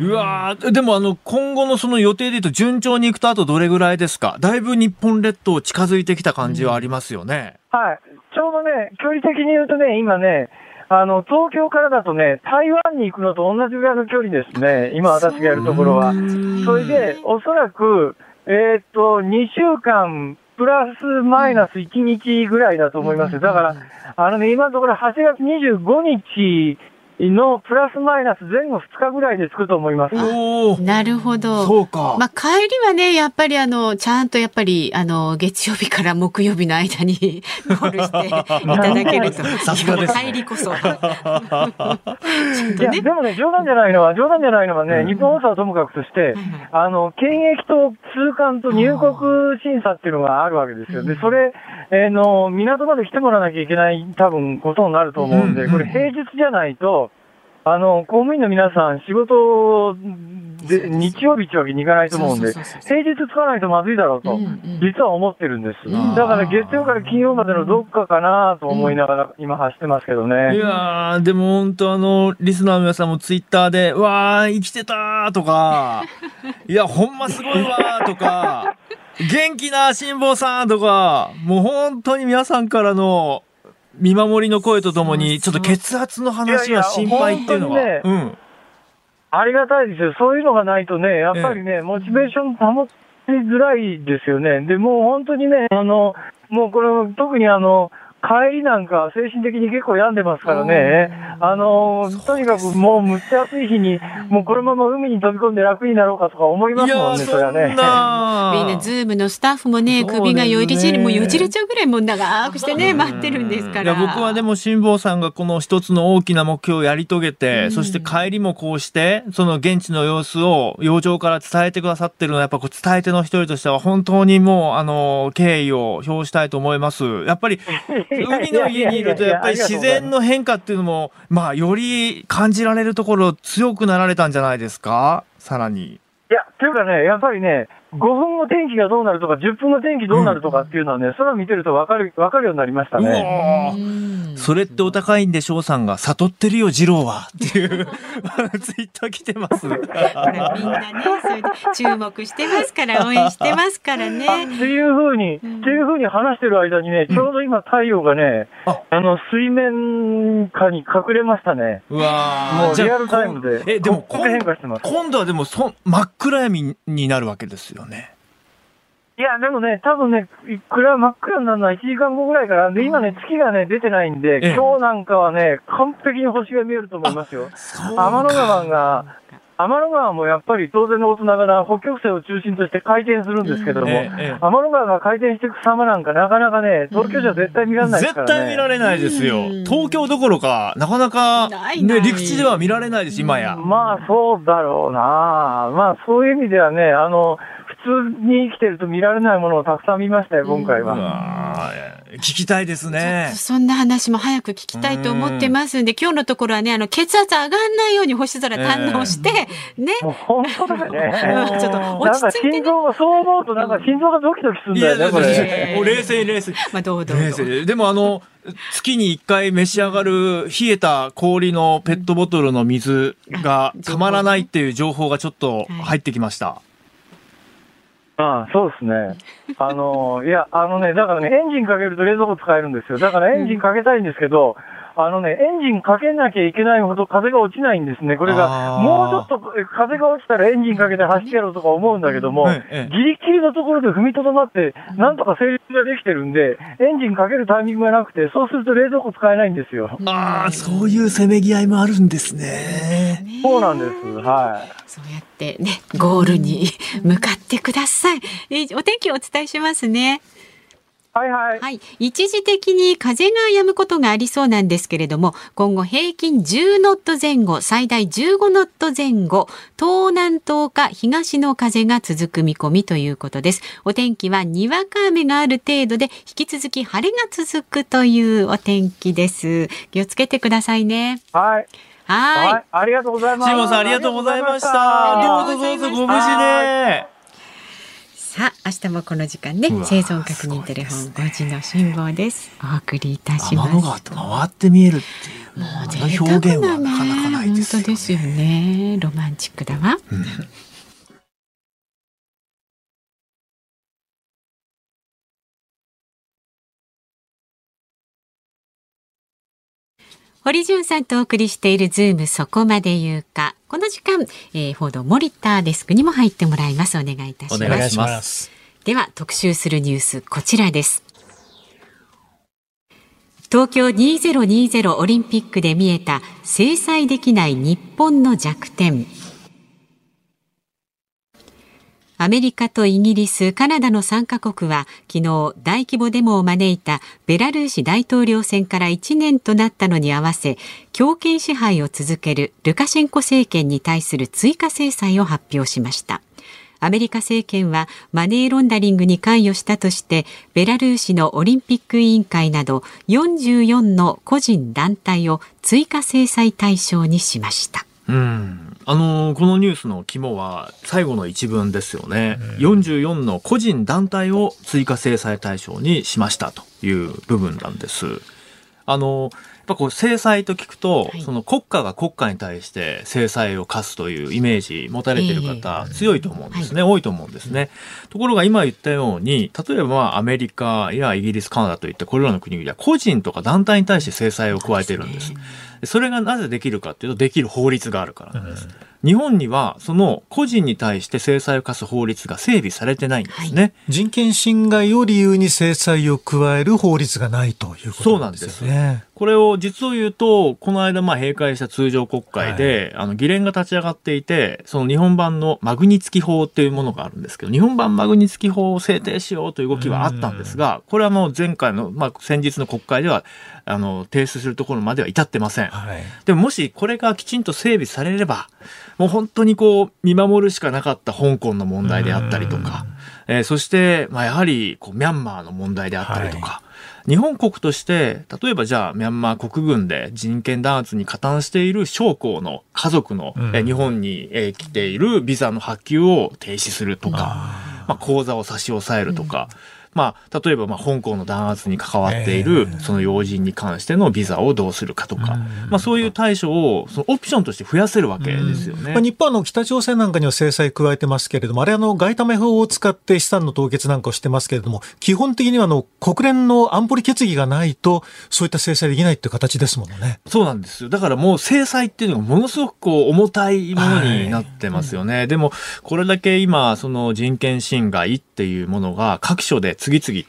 うわでもあの、今後のその予定で言うと順調にいくとあとどれぐらいですか？だいぶ日本列島近づいてきた感じはありますよね。はい。ちょうどね、距離的に言うとね、今ね、あの、東京からだとね、台湾に行くのと同じぐらいの距離ですね。今私がやるところは。それで、おそらく、えー、っと、2週間、プラスマイナス1日ぐらいだと思います。だから、あのね、今のところ8月25日のプラスマイナス前後2日ぐらいで着くと思います。なるほど。そうか。まあ、帰りはね、やっぱりあの、ちゃんとやっぱり、あの、月曜日から木曜日の間に ゴールしていただけると。さすがです、ね。帰りこそ。いや、でもね、冗談じゃないのは、冗談じゃないのはね、日本放送はともかくとして、あの、検疫と通関と入国審査っていうのがあるわけですよ。で、それ、えー、の、港まで来てもらわなきゃいけない、多分、ことになると思うんで、これ平日じゃないと、あの、公務員の皆さん、仕事で、日曜日ってわけにいかないと思うんで、平日つかないとまずいだろうと、実は思ってるんです。だから月曜から金曜までのどっかかなと思いながら今走ってますけどね。いやー、でも本当あの、リスナーの皆さんもツイッターで、わー、生きてたーとか、いや、ほんますごいわーとか、元気な辛坊さんとか、もう本当に皆さんからの見守りの声とともに、ちょっと血圧の話は心配っていうのは。いやいや本当にねうん。ありがたいですよ。そういうのがないとね、やっぱりね、モチベーション保ちづらいですよね。で、もう本当にね、あの、もうこれ、特にあの、帰りなんか精神的に結構病んでますからね。あの、とにかくもうむっちゃ暑い日に、もうこのまま海に飛び込んで楽になろうかとか思いますもんね、それはね。みんなズームのスタッフもね、首がよりじり、もうよじれちゃうぐらいもう長くしてね、待ってるんですかいやら。僕はでも辛坊さんがこの一つの大きな目標をやり遂げて、そして帰りもこうしてその現地の様子を洋上から伝えてくださってるのはやっぱこう伝え手の一人としては本当にもうあの敬意を表したいと思います。やっぱり海の家にいるとやっぱり自然の変化っていうのもまあより感じられるところ強くなられたんじゃないですか？さらに。いや、というかね、やっぱりね、5分後天気がどうなるとか、10分後天気どうなるとかっていうのはね、それを見てると分かる、分かるようになりましたね。それってお高いんで翔さんが悟ってるよ二郎はっていうツイッター来てます。ほらみんなね、それで注目してますから、応援してますからね。っていうふうに、っていうふうに話してる間にね、ちょうど今太陽がね、あの、水面下に隠れましたね。うわもうリアルタイムで。え、でも変化してます。今度はでもそ真っ暗闇になるわけですよね。いや、でもね、多分ね、いくら真っ暗になるのは1時間後ぐらいから、で、今ね、月がね、出てないんで、ええ今日なんかはね、完璧に星が見えると思いますよ。天の川が、天の川もやっぱり当然のことながら北極星を中心として回転するんですけども、ええええ天の川が回転していく様なんかなかなかね、東京じゃ絶対見られないですからね。絶対見られないですよ。東京どころか、なかなか、ね、陸地では見られないです、今や。まあそうだろうな。まあそういう意味ではね、あの、普通に生きてると見られないものをたくさん見ましたよ、今回は。聞きたいですね。そんな話も早く聞きたいと思ってますんで、今日のところはね、あの、血圧上がんないように星空堪能して、ね。本当だよね。ちょっと落かち着いて心臓が、そう思うとなんか心臓がドキドキするんだよね、これ。もう冷静に冷静に。まあ、どうどう冷静にでもあの、月に一回召し上がる冷えた氷のペットボトルの水がたまらないっていう情報がちょっと入ってきました。ああ、そうですね。あの、いや、あのね、だからね、エンジンかけると冷蔵庫使えるんですよ。だからエンジンかけたいんですけど、あのね、エンジンかけなきゃいけないほど風が落ちないんですね。これが、もうちょっと風が落ちたらエンジンかけて走ってやろうとか思うんだけども、ええギリギリのところで踏みとどまって、なんとか成立ができてるんで、エンジンかけるタイミングがなくて、そうすると冷蔵庫使えないんですよ。ああ、そういうせめぎ合いもあるんですね。そうなんです。はい。そうやってね、ゴールに向かってください。えーお天気をお伝えしますね。はいはい。はい。一時的に風が止むことがありそうなんですけれども、今後平均10ノット前後、最大15ノット前後、東南東か東の風が続く見込みということです。お天気はにわか雨がある程度で、引き続き晴れが続くというお天気です。気をつけてくださいね。はい。はい。はい。ありがとうございます。シモンさんありがとうございました。あどうぞどうぞご無事はで。さあ、明日もこの時間ね、生存確認テレフォン5時の辛抱です。お送りいたします。回って見えるっていう、もうあの表現はなかなかないですよ本当ですよね。ロマンチックだわ。堀潤さんとお送りしているズームそこまで言うか。この時間、えー、報道森田デスクにも入ってもらいます。お願いいたします。お願いします。では特集するニュースこちらです。東京2020オリンピックで見えた制裁できない日本の弱点。アメリカとイギリス、カナダの3カ国は昨日大規模デモを招いたベラルーシ大統領選から1年となったのに合わせ強権支配を続けるルカシェンコ政権に対する追加制裁を発表しました。アメリカ政権はマネーロンダリングに関与したとしてベラルーシのオリンピック委員会など44の個人団体を追加制裁対象にしました。うん。あのーこのニュースの肝は最後の一文ですよね。44の個人団体を追加制裁対象にしましたという部分なんです。あのーやっぱこう制裁と聞くと、はい、その国家が国家に対して制裁を科すというイメージ持たれてる方、えー、強いと思うんですね、はい、多いと思うんですね。ところが今言ったように、例えばアメリカやイギリス、カナダといったこれらの国々は個人とか団体に対して制裁を加えてるんです。それがなぜできるかっていうと、できる法律があるからなんです。うん。日本にはその個人に対して制裁を科す法律が整備されてないんですね、はい、人権侵害を理由に制裁を加える法律がないということなんですね。そうなんですこれを実を言うと、この間まあ閉会した通常国会で、はい、あの議連が立ち上がっていて、その日本版のマグニツキ法っていうものがあるんですけど、日本版マグニツキ法を制定しようという動きはあったんですが、これはもう前回の、まあ先日の国会では、あの、提出するところまでは至ってません。はい、でももしこれがきちんと整備されれば、もう本当にこう、見守るしかなかった香港の問題であったりとか、えー、そして、まあやはり、こう、ミャンマーの問題であったりとか、はい。日本国として、例えばじゃあ、ミャンマー国軍で人権弾圧に加担している将校の家族の、うん、え日本に、え来ているビザの発給を停止するとか、あまあ、口座を差し押さえるとか、うんまあ、例えば、まあ、香港の弾圧に関わっている、その要人に関してのビザをどうするかとか、まあ、そういう対処を、そのオプションとして増やせるわけですよね。まあ、日本は北朝鮮なんかには制裁加えてますけれども、あれあの、外為法を使って資産の凍結なんかをしてますけれども、基本的にはあの、国連の安保理決議がないと、そういった制裁できないっていう形ですもんね。そうなんですよ。だからもう制裁っていうのがものすごくこう、重たいものになってますよね。はい、でも、これだけ今、その人権侵害っていうものが各所で次々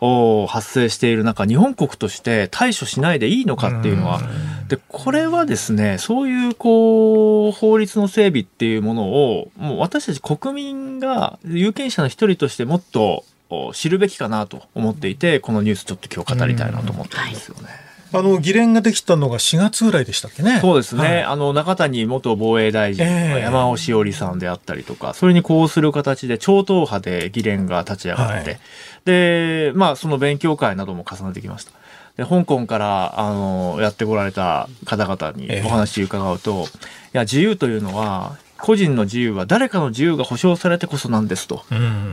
と、発生している中、日本国として対処しないでいいのかっていうのは、で、これはですね、そういうこう、法律の整備っていうものを、もう私たち国民が有権者の一人としてもっと知るべきかなと思っていて、このニュースちょっと今日語りたいなと思ってるんですよね。あの議連ができたのが4月ぐらいでしたっけね。そうですね。はい、あの中谷元防衛大臣、えー、山尾志織さんであったりとか、それにこうする形で超党派で議連が立ち上がって、はい、で、まあその勉強会なども重ねてきました。で香港からあのやってこられた方々にお話伺うと、えー、いや自由というのは個人の自由は誰かの自由が保障されてこそなんですと。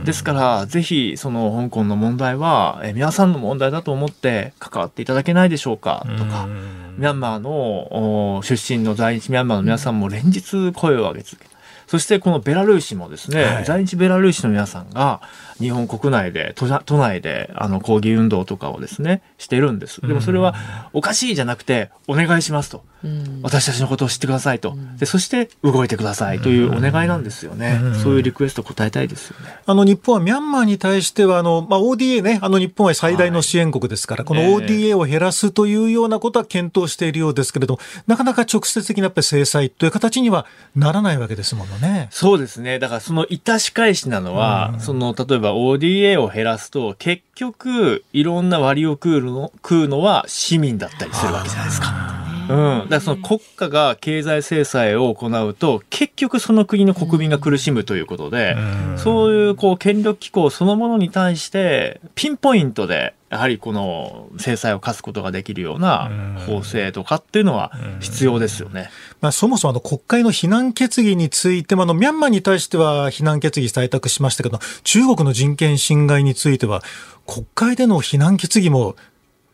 ですから、ぜひ、その香港の問題は、え皆さんの問題だと思って関わっていただけないでしょうかとか、ミャンマーの出身の在日ミャンマーの皆さんも連日声を上げ続けそしてこのベラルーシもですね、はい、在日ベラルーシの皆さんが日本国内で都都内であの抗議運動とかをですねしてるんです。でもそれはおかしいじゃなくてお願いしますと、うん、私たちのことを知ってくださいと、うん、でそして動いてくださいというお願いなんですよね、うん、そういうリクエスト答えたいですよね。あの日本はミャンマーに対してはあの、まあ、ODA ねあの日本は最大の支援国ですから、はい、この ODA を減らすというようなことは検討しているようですけれどなかなか直接的なやっぱり制裁という形にはならないわけですものね。そうですね。だからその致し返しなのは、うん、その例えば ODA を減らすと結局いろんな割を食うの食うのは市民だったりするわけじゃないですか。うん、だからその国家が経済制裁を行うと結局その国の国民が苦しむということで、うん、そういうこう権力機構そのものに対してピンポイントでやはりこの制裁を科すことができるような法制とかっていうのは必要ですよね。まあ、そもそもあの国会の非難決議についてもあのミャンマーに対しては非難決議採択しましたけど中国の人権侵害については国会での非難決議も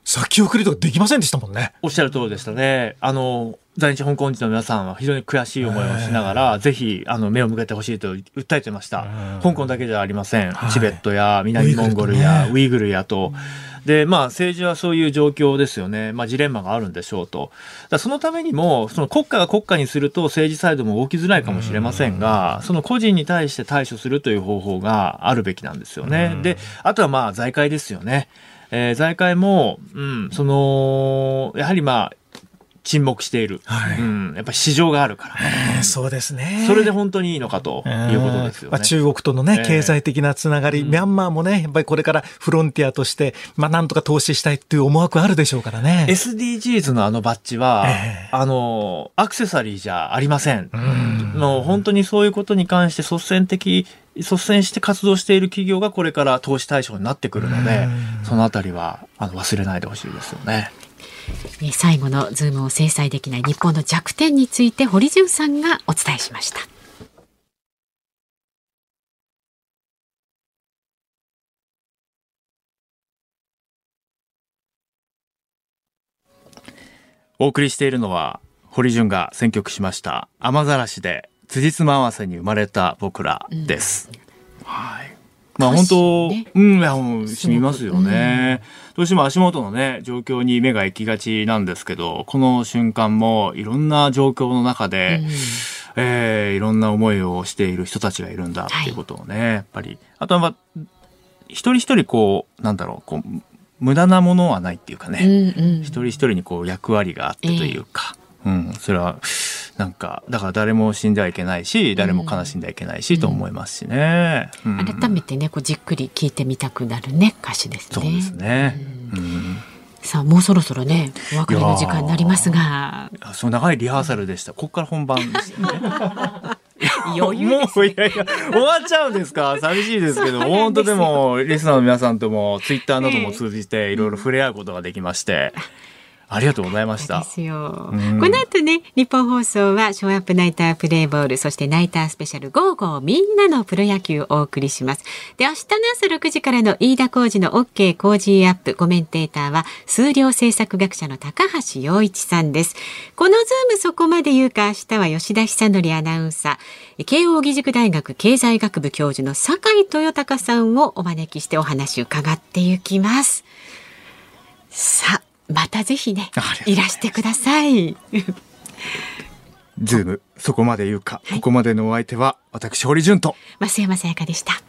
先送りとかできませんでしたもんね。おっしゃる通りでしたね。あの、在日香港人の皆さんは非常に悔しい思いをしながら、ぜひ、あの、目を向けてほしいと訴えてました。香港だけじゃありません。チベットや南モンゴルやウイグルやと。で、まあ、政治はそういう状況ですよね。まあ、ジレンマがあるんでしょうと。だそのためにも、その国家が国家にすると政治サイドも動きづらいかもしれませんが、その個人に対して対処するという方法があるべきなんですよね。で、あとはまあ、財界ですよね。えー、財界も、うん、その、やはりまあ、沈黙している、はい、うん、やっぱり市場があるから、えー、そうですね。それで本当にいいのかということですよね、まあ、中国とのね、経済的なつながり、ミャンマーもねやっぱりこれからフロンティアとして、まあ、なんとか投資したいっていう思惑あるでしょうからね。SDGs のあのバッジは、えー、あのアクセサリーじゃありません、うん、の本当にそういうことに関して率先的率先して活動している企業がこれから投資対象になってくるので、そのあたりはあの忘れないでほしいですよね。最後のズームを制裁できない日本の弱点について堀潤さんがお伝えしました。お送りしているのは堀潤が選曲しました雨ざらしで辻褄合わせに生まれた僕らです、はいまあ本当、うん、いやもう染みますよね。どうしても足元のね、状況に目が行きがちなんですけど、この瞬間もいろんな状況の中で、えーいろんな思いをしている人たちがいるんだっていうことをね、やっぱり。あとは、まあ、一人一人こう、なんだろう、こう、無駄なものはないっていうかね、一人一人にこう役割があってというか、うん、それは、なんか、だから誰も死んではいけないし、誰も悲しんではいけないし、と思いますしね。うん。改めてねこうじっくり聞いてみたくなるね歌詞ですね。そうですね。うん。さあもうそろそろねお別れの時間になりますが。あそう長いリハーサルでした。ここから本番でしたね。余裕ですもういやいや終わっちゃうんですか？寂しいですけど。本当でもリスナーの皆さんともツイッターなども通じていろいろ触れ合うことができましてありがとうございました。ですよ。うんこの後ね、ニッポン放送はショーアップナイタープレーボール、そしてナイタースペシャルゴーゴーみんなのプロ野球をお送りします。で、明日の朝6時からの飯田浩二の OK 工事アップコメンテーターは数量政策学者の高橋洋一さんです。このズームそこまで言うか明日は吉田尚記アナウンサー、慶應義塾大学経済学部教授の坂井豊貴さんをお招きしてお話を伺っていきます。さあ、またぜひね、いらしてください。ズームそこまで言うか、ここまでのお相手は私堀潤と増山さやかでした。